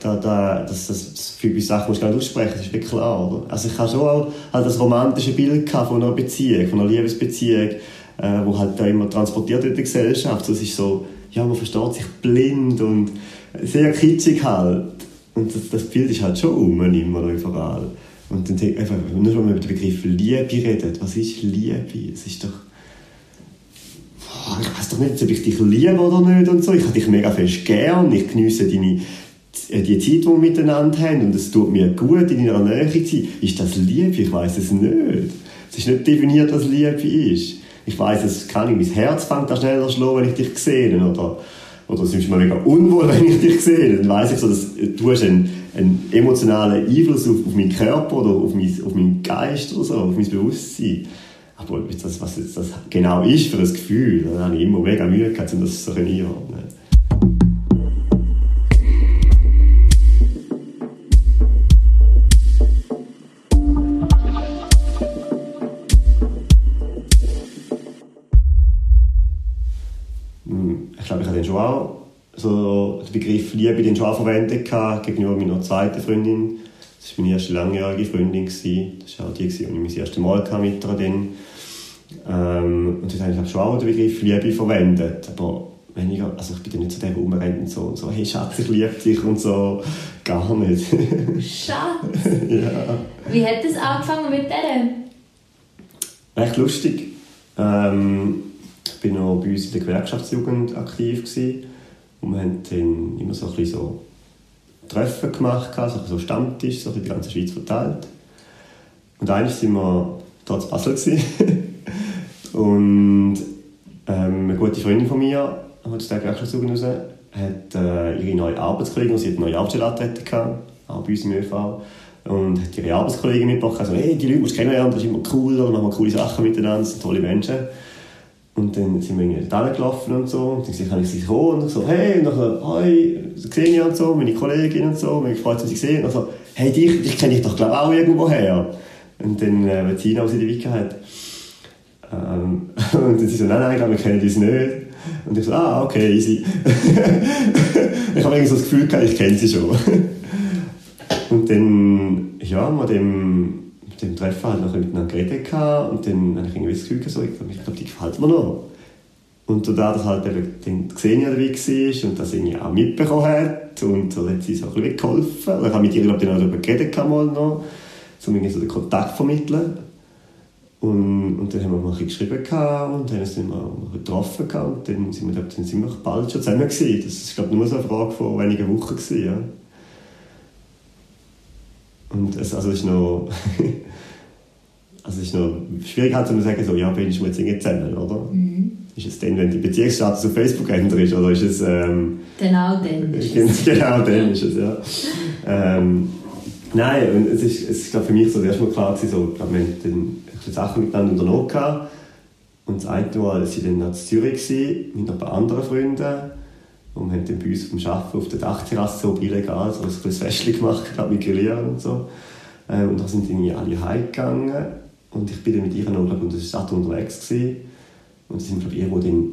da, da, dass das, das für Sachen musst du nicht aussprechen, das ist wirklich klar. Oder? Also ich habe schon auch halt das romantische Bild von einer Beziehung, von einer Liebesbeziehung, äh, wo halt da immer transportiert wird in der Gesellschaft. Das ist so, ja, man versteht sich blind und sehr kitschig halt. Und das, das Bild ist halt schon um, immer überall. Und dann denke einfach, nur schon mal über den Begriff Liebe redet. Was ist Liebe? Es ist doch. Ich weiß doch nicht, ob ich dich liebe oder nicht und so. Ich habe dich mega fest gern. Ich genieße deine, äh, die Zeit, die wir miteinander haben. Und es tut mir gut, in deiner Nähe zu sein. Ist das Liebe? Ich weiß es nicht. Es ist nicht definiert, was Liebe ist. Ich weiß es kann ich. Mein Herz fängt da schneller schlagen, wenn ich dich sehe. Oder oder es ist mir mega unwohl, wenn ich dich sehe, dann weiß ich so, dass du hast einen, einen emotionalen Einfluss auf, auf meinen Körper oder auf, mein, auf meinen Geist oder so, auf mein Bewusstsein. Aber das, was jetzt das genau ist für ein Gefühl, dann habe ich immer mega Mühe gehabt, um das so einordnen so den Begriff Liebe den schon auch verwendet gegenüber meiner zweiten Freundin. Das war meine erste langjährige Freundin. Das war auch die, die ich mein erstes Mal mit ihr dann. Ähm, und das habe ich schon auch den Begriff Liebe verwendet. Aber weniger, also ich bin dann nicht so der, der rumrennt und so, so, hey Schatz, ich liebe dich und so. Gar nicht. Schatz? ja. Wie hat das angefangen mit der? Echt lustig. Ähm, ich war noch bei uns in der Gewerkschaftsjugend aktiv. Gewesen. Und wir haben dann immer so ein bisschen so Treffen gemacht, so Stammtisch, so die ganze Schweiz verteilt. Und eines waren wir dort in Basel. und ähm, eine gute Freundin von mir, aus der Gewerkschaftsjugend raus, hat äh, ihre neue Arbeitskollegin, sie hat eine neue Arbeitsstelle auch bei uns im ÖV, und hat ihre Arbeitskollegin mitgebracht, also, hey, die Leute musst du kennenlernen, das ist immer cool, da machen wir coole Sachen miteinander, sind tolle Menschen. Und dann sind wir irgendwie da gelaufen und so. Und dann kann ich sie kommen und so, hey, und dann, hi, Xenia und so, meine Kollegin und so, mich freut, dass ich gesehen Und so, hey, dich, dich kenne ich doch, glaube auch irgendwo her. Und dann, äh, wenn Tina, was sie die Wicke hat. Ähm, und dann sie so, nein, nein, glaube, wir kennen uns nicht. Und ich so, ah, okay, easy. ich habe irgendwie so das Gefühl gehabt, ich kenne sie schon. und dann, ja, mit dem dem Treffen halt noch miteinander geredet und dann habe ich irgendwie das Gefühl, so, ich glaube, die gefällt mir noch. Und da das halt eben dann Xenia dabei war und das irgendwie auch mitbekommen hat und so hat sie so ein bisschen geholfen. Oder ich habe mit ihr glaube ich, auch darüber geredet mal noch, um irgendwie so den Kontakt zu vermitteln. Und, und dann haben wir mal ein bisschen geschrieben und dann sind wir getroffen und dann sind wir, dann sind wir bald schon zusammen gewesen. Das war glaube nur so eine Frage von wenigen Wochen gewesen, ja. Und es, also es ist noch also es ist noch schwierig halt zu sagen so ja bin ich jetzt irgendwie zusammen, oder? Mhm. Ist es dann, wenn die Beziehungsstatus auf Facebook ändert ist, oder ist es... Ähm, genau dann ist es. Genau dann ist es, ja. ähm, nein, und es ist, es ist glaub, für mich so das erste Mal klar gewesen, so, glaub, wir haben dann Sachen miteinander unternommen gehabt. Und das eine Mal war ich dann in Zürich gewesen, mit ein paar anderen Freunden. Und haben dann bei uns vom Arbeiten auf der Dachterrasse so illegal so ein kleines Festchen gemacht, glaub, mit Grillieren und so. Ähm, und da sind dann alle heimgegangen. Und ich bin dann mit ihr noch in der Stadt unterwegs gewesen. Und sie sind, glaube ich, irgendwo dann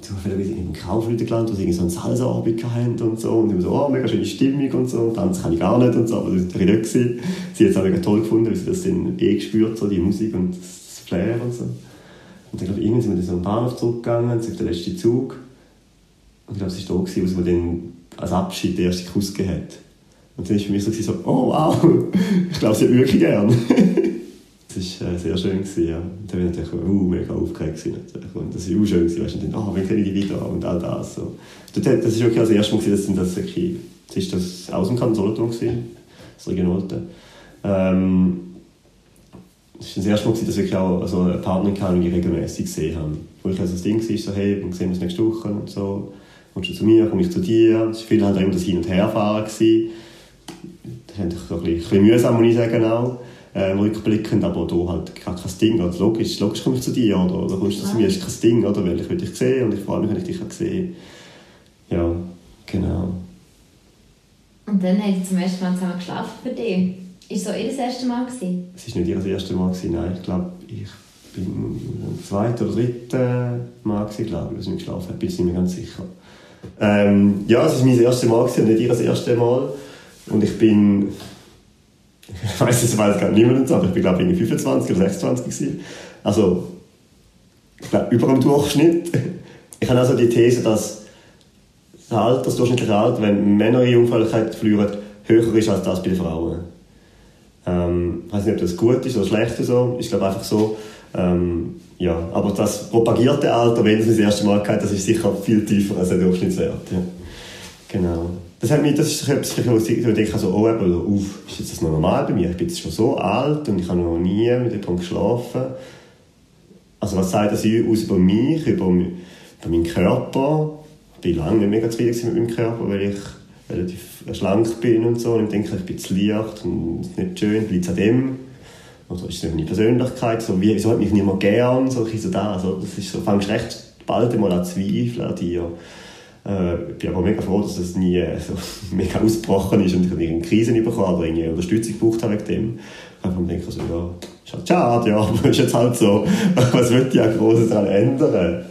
zufällig in einem Kaufleute gelandet, wo sie so einen Salsa-Abend hatten und so. Und ich so, oh, mega schöne Stimmung und so. Tanzen kann ich gar nicht und so, aber das war nicht. Gewesen. Sie hat es auch mega toll gefunden, weil sie das dann eh gespürt, so die Musik und das Flair und so. Und dann, glaube ich, irgendwann sind wir dann so am Bahnhof zurückgegangen, sind auf den letzten Zug. Ich glaube, es war da, gewesen, sie mir dann als Abschied den ersten Kuss gegeben hat. Und dann war für mich so, so oh wow, ich glaube, sie hat wirklich gern. das war äh, sehr schön. Ja. Und dann war ich natürlich uh, mega aufgeregt. Und das war auch schön. Weißt, und dann, oh, wann kenne ich die wieder? Und all das. So. Das war wirklich das erste Mal, dass das, wirklich, das ist das aus dem Kanton Solothurn, das Regionalte. Ähm, das war das erste Mal, dass ich auch also eine Partnerin regelmäßig gesehen habe. Wo ich also das Ding war, so, hey, wir sehen uns nächste Woche und so. Kommst du zu mir, komme ich zu dir. Es war viel halt immer das Hin- und Herfahren. Gewesen. Das ist ein bisschen, ein bisschen mühsam, muss ich sagen, auch äh, rückblickend, aber da halt gar kein Ding. Also logisch, logisch komme ich zu dir oder, oder kommst du zu mir, ist kein Ding, oder? weil ich will dich sehen und ich freue mich, wenn ich dich sehe. Ja, genau. Und dann haben sie zum ersten Mal zusammen geschlafen für dich. Ist so ihr das erste Mal? Gewesen? Es war nicht ihr das erste Mal, gewesen, nein. Ich glaube, ich bin am zweiten oder dritten Mal, gewesen, glaube ich, dass ich geschlafen habe. Bin ich nicht mehr ganz sicher. Ähm, ja, es war mein erstes Mal gewesen, nicht ihr das erste Mal. Und ich bin ich weiß es weiß gar niemand, aber ich bin glaube ich 25 oder 26 gewesen. Also ich glaube über dem Durchschnitt. Ich habe also die These, dass das Alter, das durchschnittliche Alter, wenn Männer ihre Jungfräulichkeit verlieren, höher ist als das bei den Frauen. Ähm, ich weiß nicht, ob das gut ist oder schlecht ist so. Ich glaube einfach so. Ähm, ja, aber das propagierte Alter, wenn es das erste Mal hat, das ist sicher viel tiefer als der Durchschnittswert. Ja. Genau. Das, hat mich, das ist etwas, wo ich denke, so, oh, eben, uff, ist jetzt das noch normal bei mir? Ich bin jetzt schon so alt und ich habe noch nie mit jemandem geschlafen. Also was sagt das aus über mich, über, über meinen Körper? Ich bin lange nicht mega zufrieden mit meinem Körper, weil ich relativ schlank bin und so. Und ich denke, ich bin zu leicht und nicht schön, es an dem. Oder ist es meine Persönlichkeit? So, wie, wieso hat mich niemand gern? So, so da. Also, das ist so, fängst recht bald mal an Zweifeln an dir. Äh, ich bin aber mega froh, dass das nie so mega ausgebrochen ist und ich eine Krise bekommen oder irgendwie Unterstützung gebraucht habe wegen dem. Einfach denke so, ja, ist halt schade, ja, aber ist jetzt halt so, was wird ja groß daran ändern?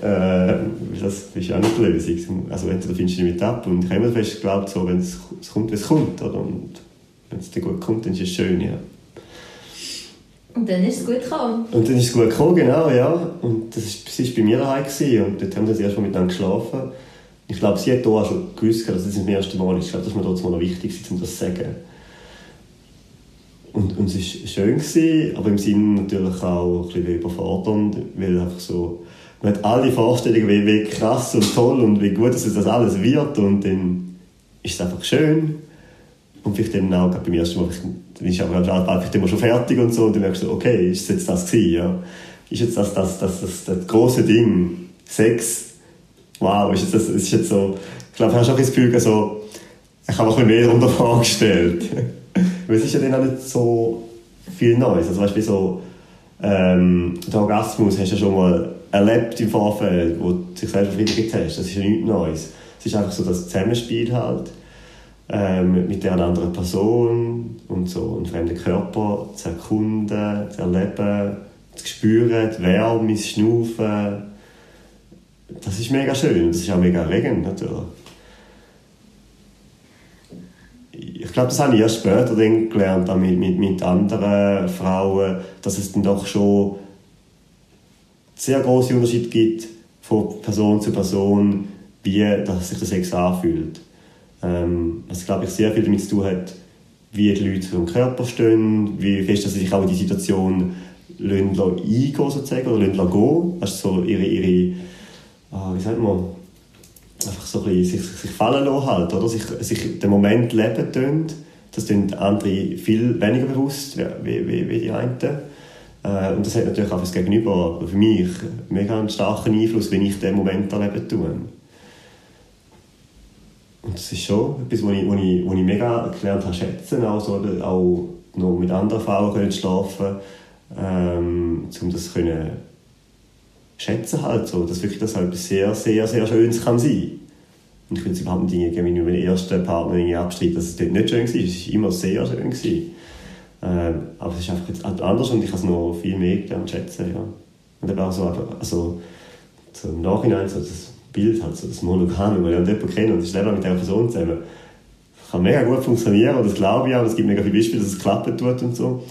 Äh, das ist ja nicht die Lösung. Also entweder findest du dich mit ab und ich habe immer fest geglaubt, so, wenn es, kommt, wie es kommt, oder? Und wenn es dann gut kommt, dann ist es schön, ja. Und dann ist es gut gekommen. Und dann ist es gut gekommen, genau, ja. Und das war bei mir daheim und dort haben wir das erste Mal miteinander geschlafen. Ich glaube, sie hat hier auch schon gewusst, dass es das erste Mal ist. Ich glaube, das war mir trotzdem noch wichtig, um das zu sagen. Und, und es war schön, gewesen, aber im Sinne natürlich auch ein bisschen überfordernd, weil einfach so, man hat alle Vorstellungen, wie, wie krass und toll und wie gut dass das alles wird und dann ist es einfach schön. Und vielleicht dann auch beim ersten Mal, dann ist aber vielleicht immer schon fertig und so und dann merkst du, okay, ist jetzt das gewesen, ja? Ist jetzt das, das, das, das, das große Ding, Sex, wow, ist das, ist jetzt so, ich glaube, hast du auch das Gefühl, so, ich habe mir ein mehr darunter vorgestellt. Weil es ist ja dann auch nicht so viel Neues. Also weißt du, so, ähm, den Orgasmus hast du ja schon mal erlebt im Vorfeld, wo du dich selber befriedigt hast. Das ist ja nichts Neues. Es ist einfach so das Zusammenspiel halt ähm, mit der anderen Person und so einen fremden Körper zu erkunden, zu erleben, zu spüren, die Wärme, das Schnaufen, das ist mega schön und das ist auch mega erregend natürlich. ich glaube, das habe ich erst später dann gelernt, mit, mit, mit anderen Frauen, dass es dann doch schon sehr große Unterschied gibt von Person zu Person, wie dass sich der Sex anfühlt. Ähm, was, glaube ich, sehr viel damit zu tun hat, wie die Leute vom Körper stehen, wie fest sie sich auch in die Situation eingehen sozusagen, oder gehen lassen. Also so ihre, ihre ah, wie sagt man, einfach so ein bisschen sich, sich fallen lassen halt, oder? Sich, sich den Moment leben tun. Das tun andere viel weniger bewusst wie, wie, wie die einen. Äh, und das hat natürlich auch für das Gegenüber, für mich, mega einen starken Einfluss, wenn ich den Moment erleben tue. Und das ist schon etwas, was ich, ich, ich mega gelernt habe schätzen, auch, so, auch noch mit anderen Frauen können schlafen, ähm, um das können schätzen halt so, dass wirklich das halt etwas sehr, sehr, sehr Schönes kann sein. Und ich will es überhaupt nicht irgendwie mit meinem ersten Partner abstreiten, dass es dort nicht schön war. Es war immer sehr schön. Ähm, aber es ist einfach jetzt halt anders und ich habe es noch viel mehr gelernt schätzen, ja. Und eben auch so, also, so im Nachhinein, so das Bild halt, so das Monogame, wenn man jemanden kennt und ist selber mit dieser Person zusammen, das kann mega gut funktionieren und das glaube ich auch, es gibt mega viele Beispiele, dass es klappen tut und so.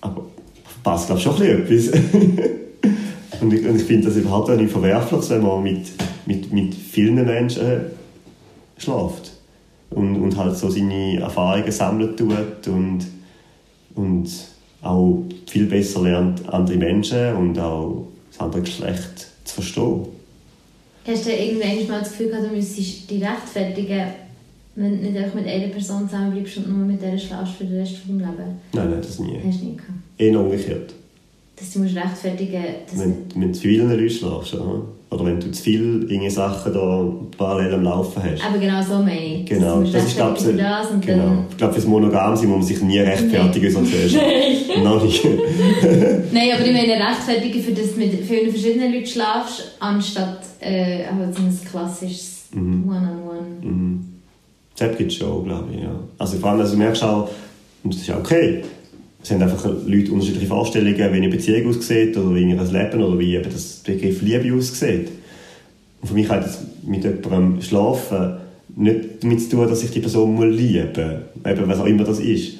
Aber passt, glaube ich, schon ein bisschen etwas. und ich, ich finde das überhaupt auch nicht verwerflich, wenn man mit, mit, mit vielen Menschen äh, schläft und, und halt so seine Erfahrungen sammeln tut und und auch viel besser lernt, andere Menschen und auch das andere Geschlecht zu verstehen. Hast du irgendwann mal das Gefühl gehabt, du müsstest dich rechtfertigen, wenn du nicht einfach mit einer Person zusammenbleibst und nur mit der schlafst für den Rest des Lebens? Nein, nein, das nie. Hast du nie gehabt? Eher umgekehrt. Dass du musst rechtfertigen musst. Wenn, wenn du zu vielen Leuten schläfst, oder? Oder wenn du zu viele Sachen da parallel am Laufen hast. Aber genau so meine ich. Genau, das, das ist glaube ich, das und genau. Dann... ich glaube, fürs Monogam sein muss man sich nie rechtfertigen, nee. sonst wärst Nein. Noch nicht. Nein, aber ich meine rechtfertigen, für das mit vielen verschiedenen Leuten schlafst, anstatt äh, halt so ein klassisches mhm. One-on-One. Mhm. Das gibt es schon, glaube ich, ja. Also vor allem, also du merkst auch, und das ist auch okay, es haben einfach Leute unterschiedliche Vorstellungen, wie eine Beziehung aussieht oder wie ihr Leben oder wie eben das Begriff Liebe aussieht. Und für mich hat es mit jemandem Schlafen nicht damit zu tun, dass ich die Person muss lieben muss, eben was auch immer das ist.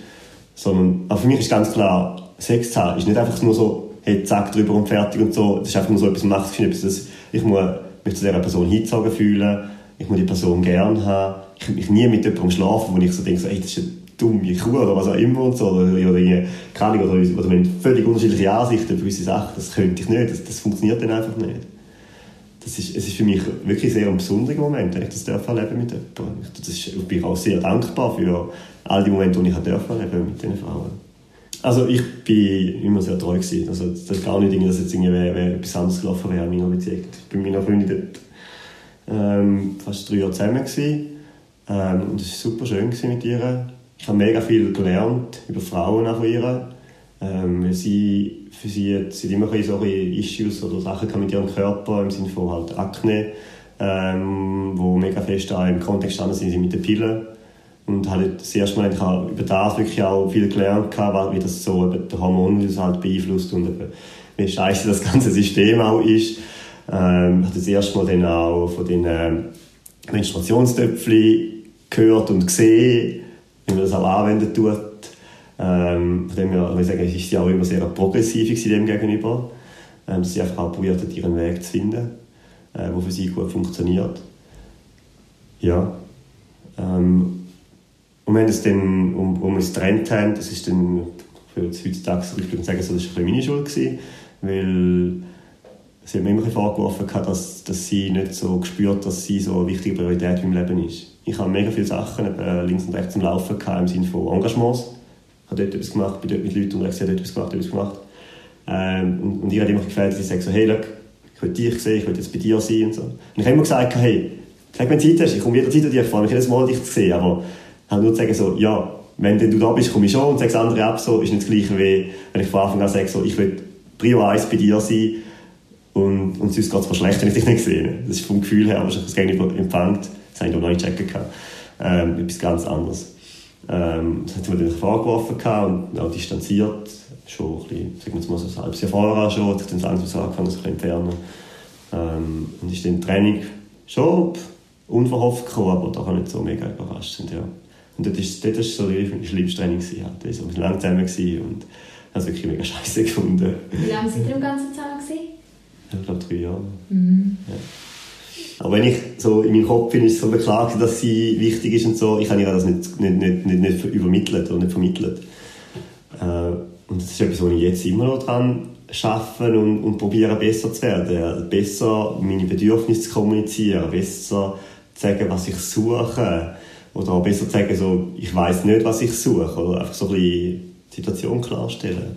Sondern, aber für mich ist ganz klar, Sex zu haben ist nicht einfach nur so, hey, zack, drüber und fertig und so. Das ist einfach nur so etwas, machst ich muss mich zu dieser Person hingezogen fühlen, ich muss die Person gerne haben. Ich will mich nie mit jemandem schlafen, wo ich so denke, so, das ist dumme Kuh oder was auch immer und so, oder, oder, keine oder, oder wir haben völlig unterschiedliche Ansichten auf gewisse Sachen, das könnte ich nicht, das, das funktioniert dann einfach nicht. Das ist, es ist für mich wirklich sehr ein besonderer Moment, wenn ich das darf erleben mit jemandem. Das ist, ich bin auch sehr dankbar für all die Momente, die ich darf erleben mit diesen Frauen. Also ich bin immer sehr treu gewesen. Also das ist gar nicht, dass jetzt irgendwie etwas anderes gelaufen wäre in meiner Beziehung. Ich bin mit meiner Freundin dort ähm, fast drei Jahre zusammen gewesen. Ähm, und es war super schön mit ihr ich habe mega viel gelernt über Frauen von ihr. Ähm, sie, für sie hat sie immer so Issues oder Sachen mit ihrem Körper im Sinne von halt Akne, ähm, wo mega fest auch im Kontext standen sind mit den Pillen und halt das erste Mal ich über das wirklich auch viel gelernt wie das so eben der Hormon halt beeinflusst und eben, wie scheiße das ganze System auch ist. Ähm, ich habe das erste Mal dann auch von den ähm, Menstruationstöpfchen gehört und gesehen wie man das auch anwenden tut. Ähm, von dem her, ich sagen, ist sie auch immer sehr progressiv dem gegenüber. Ähm, sie einfach auch probiert ihren Weg zu finden, äh, der für sie gut funktioniert. Ja. Ähm, und wenn es dann um, um uns getrennt haben, das ist dann für heutzutage ich sagen, so, das war meine Schuld weil sie hat mir immer vorgeworfen, dass, dass sie nicht so gespürt, dass sie so eine wichtige Priorität meinem Leben ist ich habe mega viele Sachen links und rechts im Laufen gehabt, im Sinne von Engagements. Ich habe dort etwas gemacht, bin dort mit Leuten unterwegs, habe dort etwas gemacht, etwas gemacht. Ähm, und, und ich habe immer gefällt, dass ich sage so, hey, look, ich will dich sehen, ich will jetzt bei dir sein und so. Und ich habe immer gesagt, hey, sag, wenn du Zeit hast, ich komme jederzeit an dich, ich freue mich jedes Mal, dich zu sehen, aber halt nur zu sagen so, ja, wenn du da bist, komme ich schon und sage andere ab, so, ist nicht das Gleiche wie, wenn ich von Anfang an sage so, ich will Prio 1 bei dir sein und, und sonst geht es schlecht, wenn ich dich nicht sehe. Das ist vom Gefühl her wahrscheinlich das Gegenüber empfängt habe ich noch nicht checken können. Ähm, etwas ganz anderes. Ähm, das hat mir dann vorgeworfen und auch distanziert. Schon ein bisschen, sagen wir mal so ein halbes Jahr vorher schon, sich dann langsam angefangen, sich ein bisschen entfernen. Ähm, und ist dann Training schon unverhofft gekommen, aber doch nicht so mega überrascht sind, ja. Und dort war dort ist so das schlimmste Training. Gewesen, halt. Wir waren lange zusammen und habe es wirklich mega scheiße gefunden. Wie lange seid ihr im Ganzen zusammen? Gewesen? Ich glaube drei Jahre. Mhm. Ja. Aber wenn ich so in meinem Kopf bin, ist es so klar, dass sie wichtig ist und so, ich habe ihr das nicht, nicht, nicht, nicht, nicht übermittelt oder nicht vermittelt. Äh, und das ist etwas, wo ich jetzt immer noch dran arbeite und, und probiere, besser zu werden. Besser meine Bedürfnisse zu kommunizieren, besser zu sagen, was ich suche. Oder auch besser zu sagen, so, ich weiß nicht, was ich suche. Oder einfach so ein bisschen die Situation klarstellen.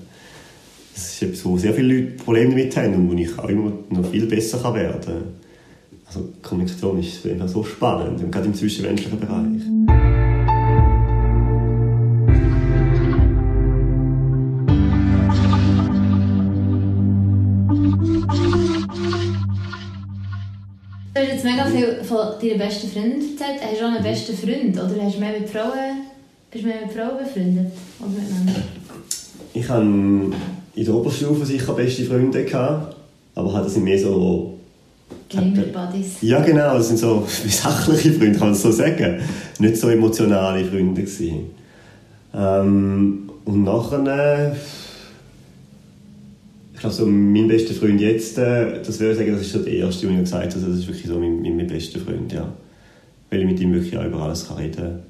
Das ist etwas, wo sehr viele Leute Probleme damit haben und wo ich auch immer noch viel besser werden kann. Also Kommunikation ist einfach so spannend, gerade im zwischenmenschlichen Bereich. Du hast jetzt mega viel von deinen besten Freunden erzählt. Hast du auch einen besten Freund? Oder hast du mehr mit Frauen, bist du mehr mit Frauen befreundet? Oder mit Männern? Ich hatte in der Oberstufe sicher beste Freunde, gehabt, aber halt, das sind mehr so Gamer-Buddies. Ja, genau. Das sind so sachliche Freunde, kann man so sagen. Nicht so emotionale Freunde. Gewesen. Ähm, und nachher... Äh, ich glaube, so mein bester Freund jetzt, äh, das würde ich sagen, das ist so der erste, den ich gesagt habe. Also das ist wirklich so mein, mein, mein bester Freund, ja. Weil ich mit ihm wirklich auch über alles kann reden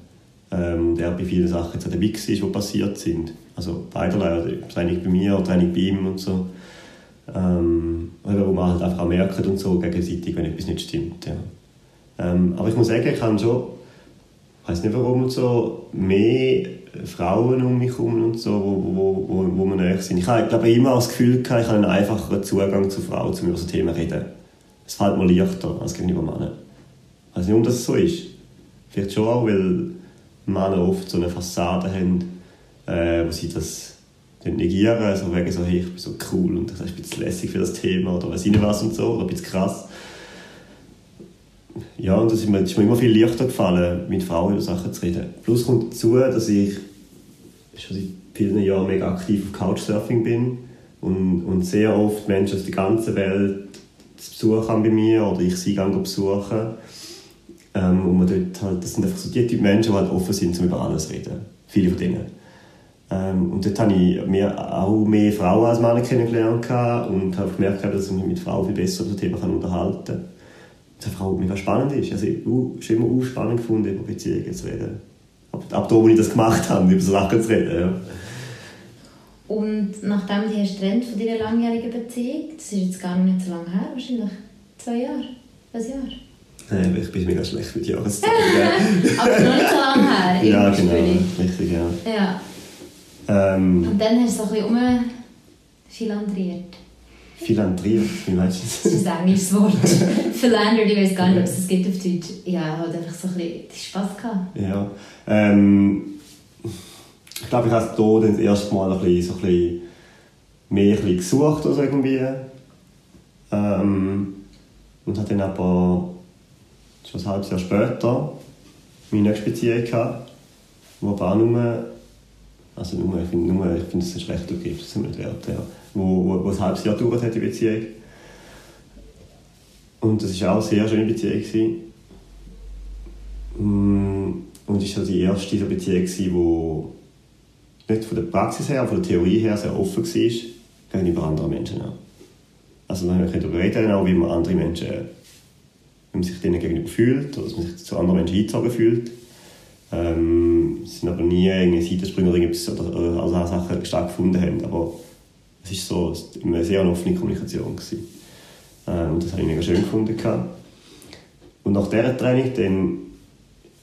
kann. Ähm, der bei vielen Sachen jetzt dabei war, die passiert sind. Also beiderlei, also Training bei mir, Training bei ihm und so. Ähm, wo man halt einfach auch merkt und so gegenseitig, wenn etwas nicht stimmt. Ja. Ähm, aber ich muss sagen, ich habe schon, ich weiß nicht warum, so mehr Frauen um mich herum und so, wo, wo, wo, wo wir näher sind. Ich habe, glaube immer das Gefühl gehabt, ich habe einen einfacheren Zugang zu Frauen, um über so Themen zu reden. Es fällt mir leichter als gegenüber Männern. Ich weiß nicht, warum das so ist. Vielleicht schon auch, weil Männer oft so eine Fassade haben, äh, wo sie das negieren, also wegen so, hey, ich bin so cool und ich bin bisschen lässig für das Thema oder weiß ich was und so, oder ein bisschen krass. Ja, und das ist mir, ist mir immer viel leichter gefallen, mit Frauen über Sachen zu reden. Plus kommt dazu, dass ich schon seit vielen Jahren mega aktiv auf Couchsurfing bin und, und sehr oft Menschen aus der ganzen Welt zu Besuch haben bei mir oder ich sie gerne besuchen. Ähm, und man dort halt, das sind einfach so die Typen Menschen, die halt offen sind, um über alles zu reden. Viele von denen. Ähm, und dort habe ich mehr, auch mehr Frauen als Männer kennengelernt und habe gemerkt, dass ich mich mit Frauen viel besser über das Thema kann unterhalten kann. Das einfach auch mega spannend ist. Also ich habe schon immer spannend gefunden, über Beziehungen zu reden. Ab, ab da, wo ich das gemacht habe, über so Sachen zu reden. Ja. Und nachdem du hast trennt von deiner langjährigen Beziehung, das ist jetzt gar nicht so lange her, wahrscheinlich zwei Jahre, ein Jahr? Nein, ich bin mega schlecht mit Jahreszahlen. Aber noch nicht so lange her. Ja, genau. Richtig, ja. ja. Ähm, Und dann hast du so ein bisschen philandriert. Philandriert? Wie meinst du das? Das ist ein englisches Wort. Philandert, ich weiß gar nicht, ob es das gibt auf Deutsch. Ja, halt einfach so ein bisschen Spass gehabt. Ja. Ähm, ich glaube, ich habe hier das erste Mal ein bisschen, so ein bisschen mehr ein bisschen gesucht oder irgendwie. Ähm, und habe dann aber schon ein halbes Jahr später meine nächste Beziehung gehabt, wo aber auch nur also nur, ich finde nur, ich finde es ein schlechter Begriff, das sind nicht wert, ja. Wo, wo, wo ein halbes Jahr gedauert hat, die Beziehung. Und das war auch eine sehr schöne Beziehung. Gewesen. Mm, und es war die erste Beziehung, die nicht von der Praxis her, von der Theorie her sehr offen war gegenüber anderen Menschen. Auch. Also man kann darüber reden, auch wie man andere Menschen, wie man sich denen gegenüber fühlt, oder dass man sich zu anderen Menschen eingezogen fühlt. Ähm, es sind aber nie irgendwie Seitensprünge oder, oder, oder also Sachen stattgefunden haben. Aber es war so eine sehr offene Kommunikation. Gewesen. Ähm, und das habe ich mega schön gefunden. Und nach dieser Training dann,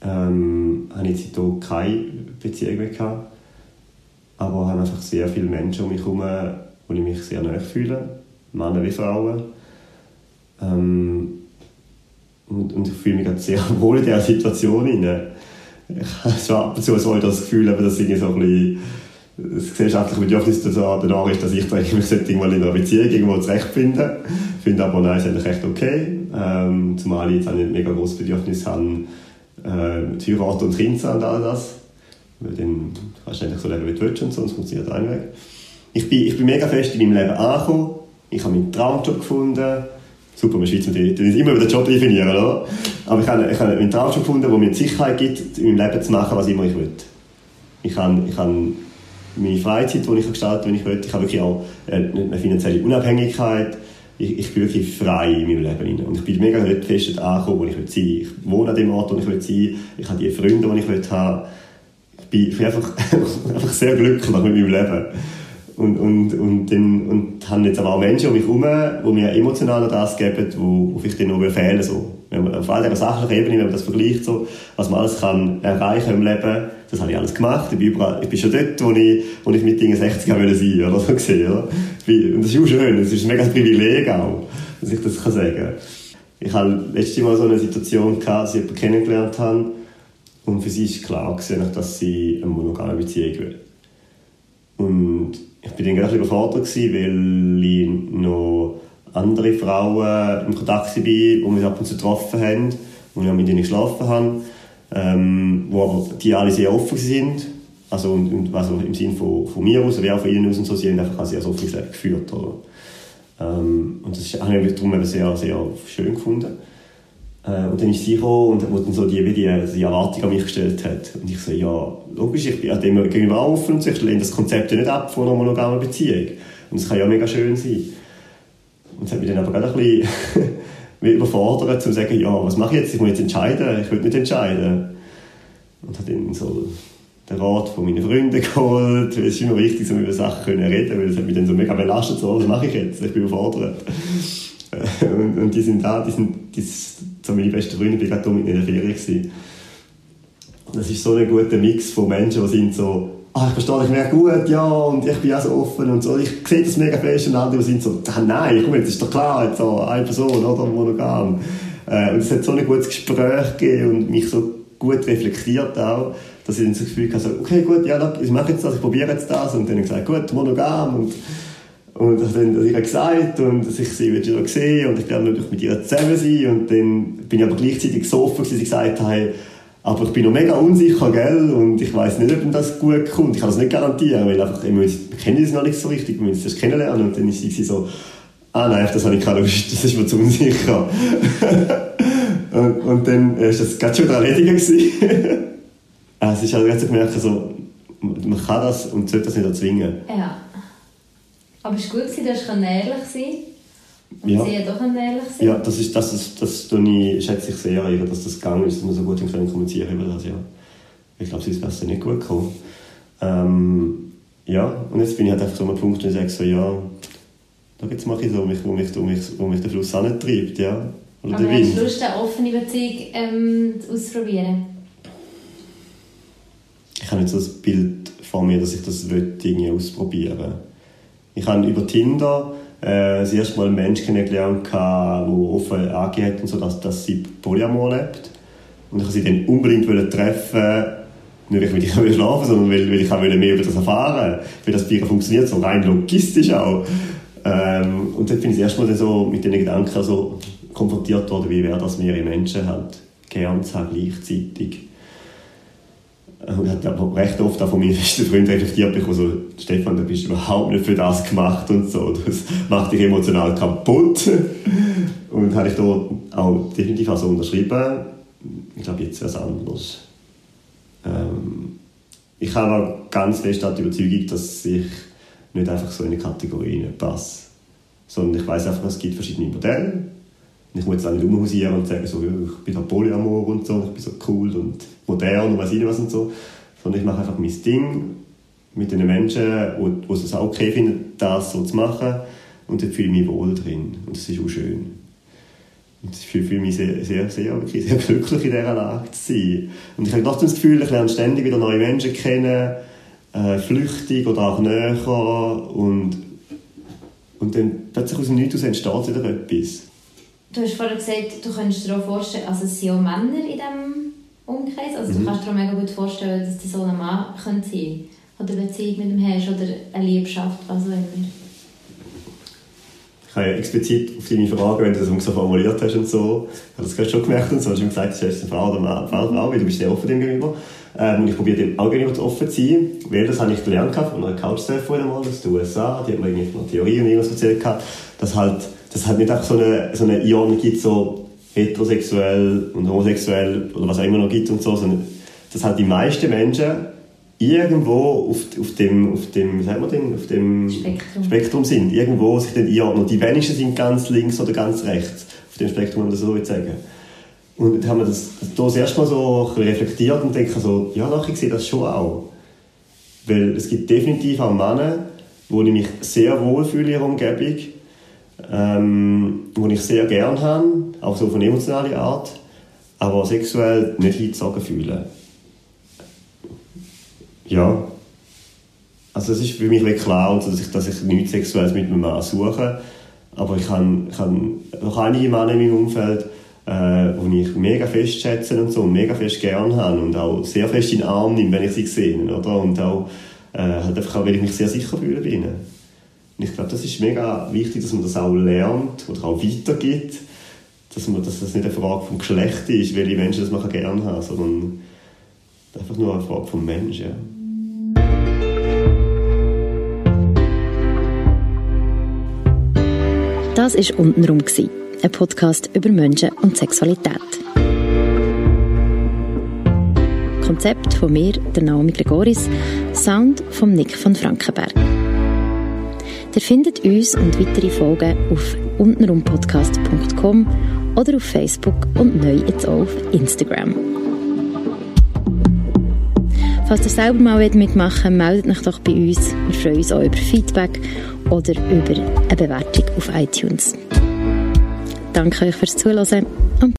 ähm, habe ich seitdem keine Beziehung mehr gehabt. Aber habe einfach sehr viele Menschen um mich herum, wo ich mich sehr nahe fühle. Männer wie Frauen. Ähm, und, und ich fühle mich sehr wohl in dieser Situation. Rein ich habe ab und zu das Gefühl, dass ich so ein bisschen das gesellschaftliche Bedürfnis danach ist, dass ich da mich irgendwann in einer Beziehung irgendwo zurechtfinde. Ich finde aber, nein, ist eigentlich recht okay. Ähm, zumal ich jetzt auch nicht mega großes Bedürfnis habe, äh, zu heiraten und Kinder und all das. Weil dann kannst du eigentlich so leben, wie du willst und sonst funktioniert ein Weg. Ich bin, ich bin mega fest in meinem Leben angekommen. Ich habe meinen Traumjob gefunden. Super, in der Schweiz mit immer über den Job definieren, oder? Aber ich habe, ich habe einen Traumjob gefunden, der mir die Sicherheit gibt, in meinem Leben zu machen, was immer ich will. Ich habe, ich habe meine Freizeit, die ich gestalten wenn ich will. Ich habe wirklich auch eine finanzielle Unabhängigkeit. Ich, ich bin wirklich frei in meinem Leben. Und ich bin mega fest angekommen, wo ich will sein Ich wohne an dem Ort, wo ich will sein Ich habe die Freunde, die ich will haben. Ich bin, ich bin einfach, einfach sehr glücklich mit meinem Leben. Und, und, und, dann, und haben jetzt aber auch Menschen um mich herum, die mir emotional das geben, wo, wo vielleicht dann noch fehlen so. Wenn man auf all dieser sachlichen Ebene, wenn man das vergleicht, so, was man alles kann erreichen im Leben, das habe ich alles gemacht. Ich bin, überall, ich bin schon dort, wo ich, wo ich mit Dingen 60 wollte sein, oder so gesehen, oder? Und das ist auch schön, das ist ein mega Privileg auch, dass ich das kann sagen Ich hatte letztes Mal so eine Situation gehabt, dass ich jemanden kennengelernt habe, und für sie ist klar gewesen, dass sie eine monogame Beziehung will. Und ich bin dann gerade überfordert weil ich noch andere Frauen im Kontakt war, die mich ab und zu getroffen haben, wo ich mit ihnen geschlafen habe, ähm, wo aber die alle sehr offen sind. Also, und, und also im Sinne von, von mir aus, wie auch von ihnen aus und so, sie haben einfach sehr offen geführt. Oder? Ähm, und das habe ich darum sehr, sehr schön gefunden. Äh, und dann ist sie gekommen und wo dann so die, wie die, die Erwartung an mich gestellt hat. Und ich so, ja, logisch, ich bin ja dem gegenüber offen und ich lehne das Konzept ja nicht ab von einer monogamen Beziehung. Und das kann ja mega schön sein. Und das hat mich dann aber gerade ein bisschen überfordert, zu sagen, ja, was mache ich jetzt? Ich muss jetzt entscheiden, ich will nicht entscheiden. Und habe dann so den Rat von meinen Freunden geholt, weil es ist immer wichtig, so über Sachen zu reden, weil es hat mich dann so mega belastet, so, was mache ich jetzt? Ich bin überfordert. und, und die sind da, die sind, die, so meine besten Freunde, ich war gerade mit der Ferien. Gewesen. Das ist so ein guter Mix von Menschen, die sind so, ah, ich verstehe dich mega gut, ja, und ich bin auch so offen und so. Ich sehe das mega fest und andere sind so, ah, nein, komm, jetzt ist doch klar, jetzt so eine Person, oder, monogam. Äh, und es hat so ein gutes Gespräch gegeben und mich so gut reflektiert auch, dass ich dann so das Gefühl hatte, okay, gut, ja, ich mache jetzt das, ich probiere jetzt das und dann habe ich gesagt, gut, monogam und und ich habe dann ihr gesagt und dass ich sie wieder gesehen und ich werde natürlich mit ihr zusammen sein und dann bin ich aber gleichzeitig so offen, dass sie gesagt haben, aber ich bin noch mega unsicher, gell, und ich weiß nicht, ob das gut kommt. Ich kann das nicht garantieren, weil einfach, wir kennen uns noch nicht so richtig, wir müssen es kennenlernen und dann ist sie so, ah nein, das habe ich keine Lust, das ist mir zu unsicher. und, und dann war das ganz schön erledigt. es ist halt ganz gemerkt, also, man kann das und sollte das nicht erzwingen. Ja. Aber es war gut, du hast ehrlich sein und ja. sie doch ehrlich sein. Ja, das, ist, das, ist, das, das ich, schätze ich sehr, dass das gegangen ist, dass wir so gut kommunizieren über das. Ja. Ich glaube, sonst wäre es nicht gut gekommen. Ähm, ja, und jetzt bin ich halt einfach so an einem Punkt, wo ich sage, so, ja, da jetzt mache ich so, wo mich, wo mich, wo mich, wo mich der Fluss antreibt, ja. Oder Aber hast du Lust, eine offene Beziehung ähm, auszuprobieren? Ich habe nicht so das Bild vor mir, dass ich das irgendwie ausprobieren will ich habe über Tinder äh, das erste Mal einen Menschen kennengelernt, der offen angegeben hat, und so, dass, dass sie Polyamor lebt. Und ich wollte sie dann unbedingt treffen, nicht weil ich will schlafen sondern weil, weil ich auch mehr über das erfahren wie das bei ihr funktioniert, so rein logistisch auch. Ähm, und dort bin ich das erste Mal so mit diesen Gedanken so konfrontiert worden, wie wäre das, mehrere Menschen halt gern zu haben, gleichzeitig. Und hat aber recht oft auch von meinen besten Freunden reflektiert bekommen, so, Stefan, du bist überhaupt nicht für das gemacht und so. Das macht dich emotional kaputt. Und habe ich da auch definitiv auch so unterschrieben. Ich glaube, jetzt wäre es anders. Ähm, ich habe aber ganz fest die Überzeugung, dass ich nicht einfach so in eine Kategorie passe. Sondern ich weiß einfach, es gibt verschiedene Modelle ich muss jetzt auch nicht rumhausieren und sagen, so, ich bin da Polyamor und so, ich bin so cool und modern und weiß nicht was und so. Sondern ich mache einfach mein Ding mit den Menschen, die es auch okay finden, das so zu machen. Und dort fühle ich mich wohl drin. Und das ist auch schön. Und ich fühle mich sehr, sehr, sehr, sehr glücklich in dieser Lage zu sein. Und ich habe trotzdem das Gefühl, ich lerne ständig wieder neue Menschen kennen, äh, flüchtig oder auch näher. Und, und dann plötzlich aus dem Nichts entsteht wieder etwas. Du hast vorhin gesagt, du könntest dir auch vorstellen, also es sind auch Männer in diesem Umkreis, also mhm. du kannst dir auch mega gut vorstellen, dass du so ein Mann könnte sein oder eine Beziehung mit ihm hast oder eine Liebschaft, was auch immer. Ich habe ja explizit auf deine Frage, wenn du das so formuliert hast und so, ich habe das gerade schon gemerkt und so, hast du gesagt, du bist eine Frau oder eine Frau, weil du bist sehr offen dem gegenüber. Ähm, und ich probiere dem auch gegenüber offen zu sein, weil das habe ich gelernt von einer Couchsurferin einmal aus den USA, die hat mir irgendwie von einer Theorie und irgendwas erzählt, dass halt dass halt nicht einfach so eine, so eine Einordnung gibt, so heterosexuell und homosexuell oder was auch immer noch gibt und so, sondern dass halt die meisten Menschen irgendwo auf, auf dem, auf dem, wie sagt man denn, auf dem Spektrum. Spektrum sind, irgendwo sich dann einordnen. Und die wenigsten sind ganz links oder ganz rechts auf dem Spektrum, wenn man das so sagen Und dann haben wir das, das erste Mal so reflektiert und denken so, ja, nachher ich sehe das schon auch. Weil es gibt definitiv auch Männer, wo ich mich sehr wohl fühle in ihrer Umgebung, ähm, wo ich sehr gern habe, auch so von emotionaler Art, aber sexuell nicht hingezogen fühle. Ja. Also es ist für mich klar, dass ich, dass ich nichts Sexuelles mit einem Mann suche, aber ich habe, noch einige Männer in meinem Umfeld, äh, die ich mega fest schätze und so, mega fest gern habe und auch sehr fest in den Arm nehme, wenn ich sie sehe, oder? Und auch, äh, halt einfach auch, weil ich mich sehr sicher fühle bei ihnen. Und ich glaube, das ist mega wichtig, dass man das auch lernt oder auch weitergibt, dass, man, dass das nicht eine Frage vom Geschlecht ist, welche Menschen das man gerne haben, sondern einfach nur eine Frage vom Menschen. Ja. Das war «Untenrum», ein Podcast über Menschen und Sexualität. Konzept von mir, der Naomi Gregoris, Sound von Nick von Frankenberg. Ihr findet uns und weitere Folgen auf untenrumpodcast.com oder auf Facebook und neu jetzt auf Instagram. Falls ihr selber mal mitmachen wollt, meldet euch doch bei uns. Wir freuen uns auch über Feedback oder über eine Bewertung auf iTunes. Danke euch fürs Zuhören.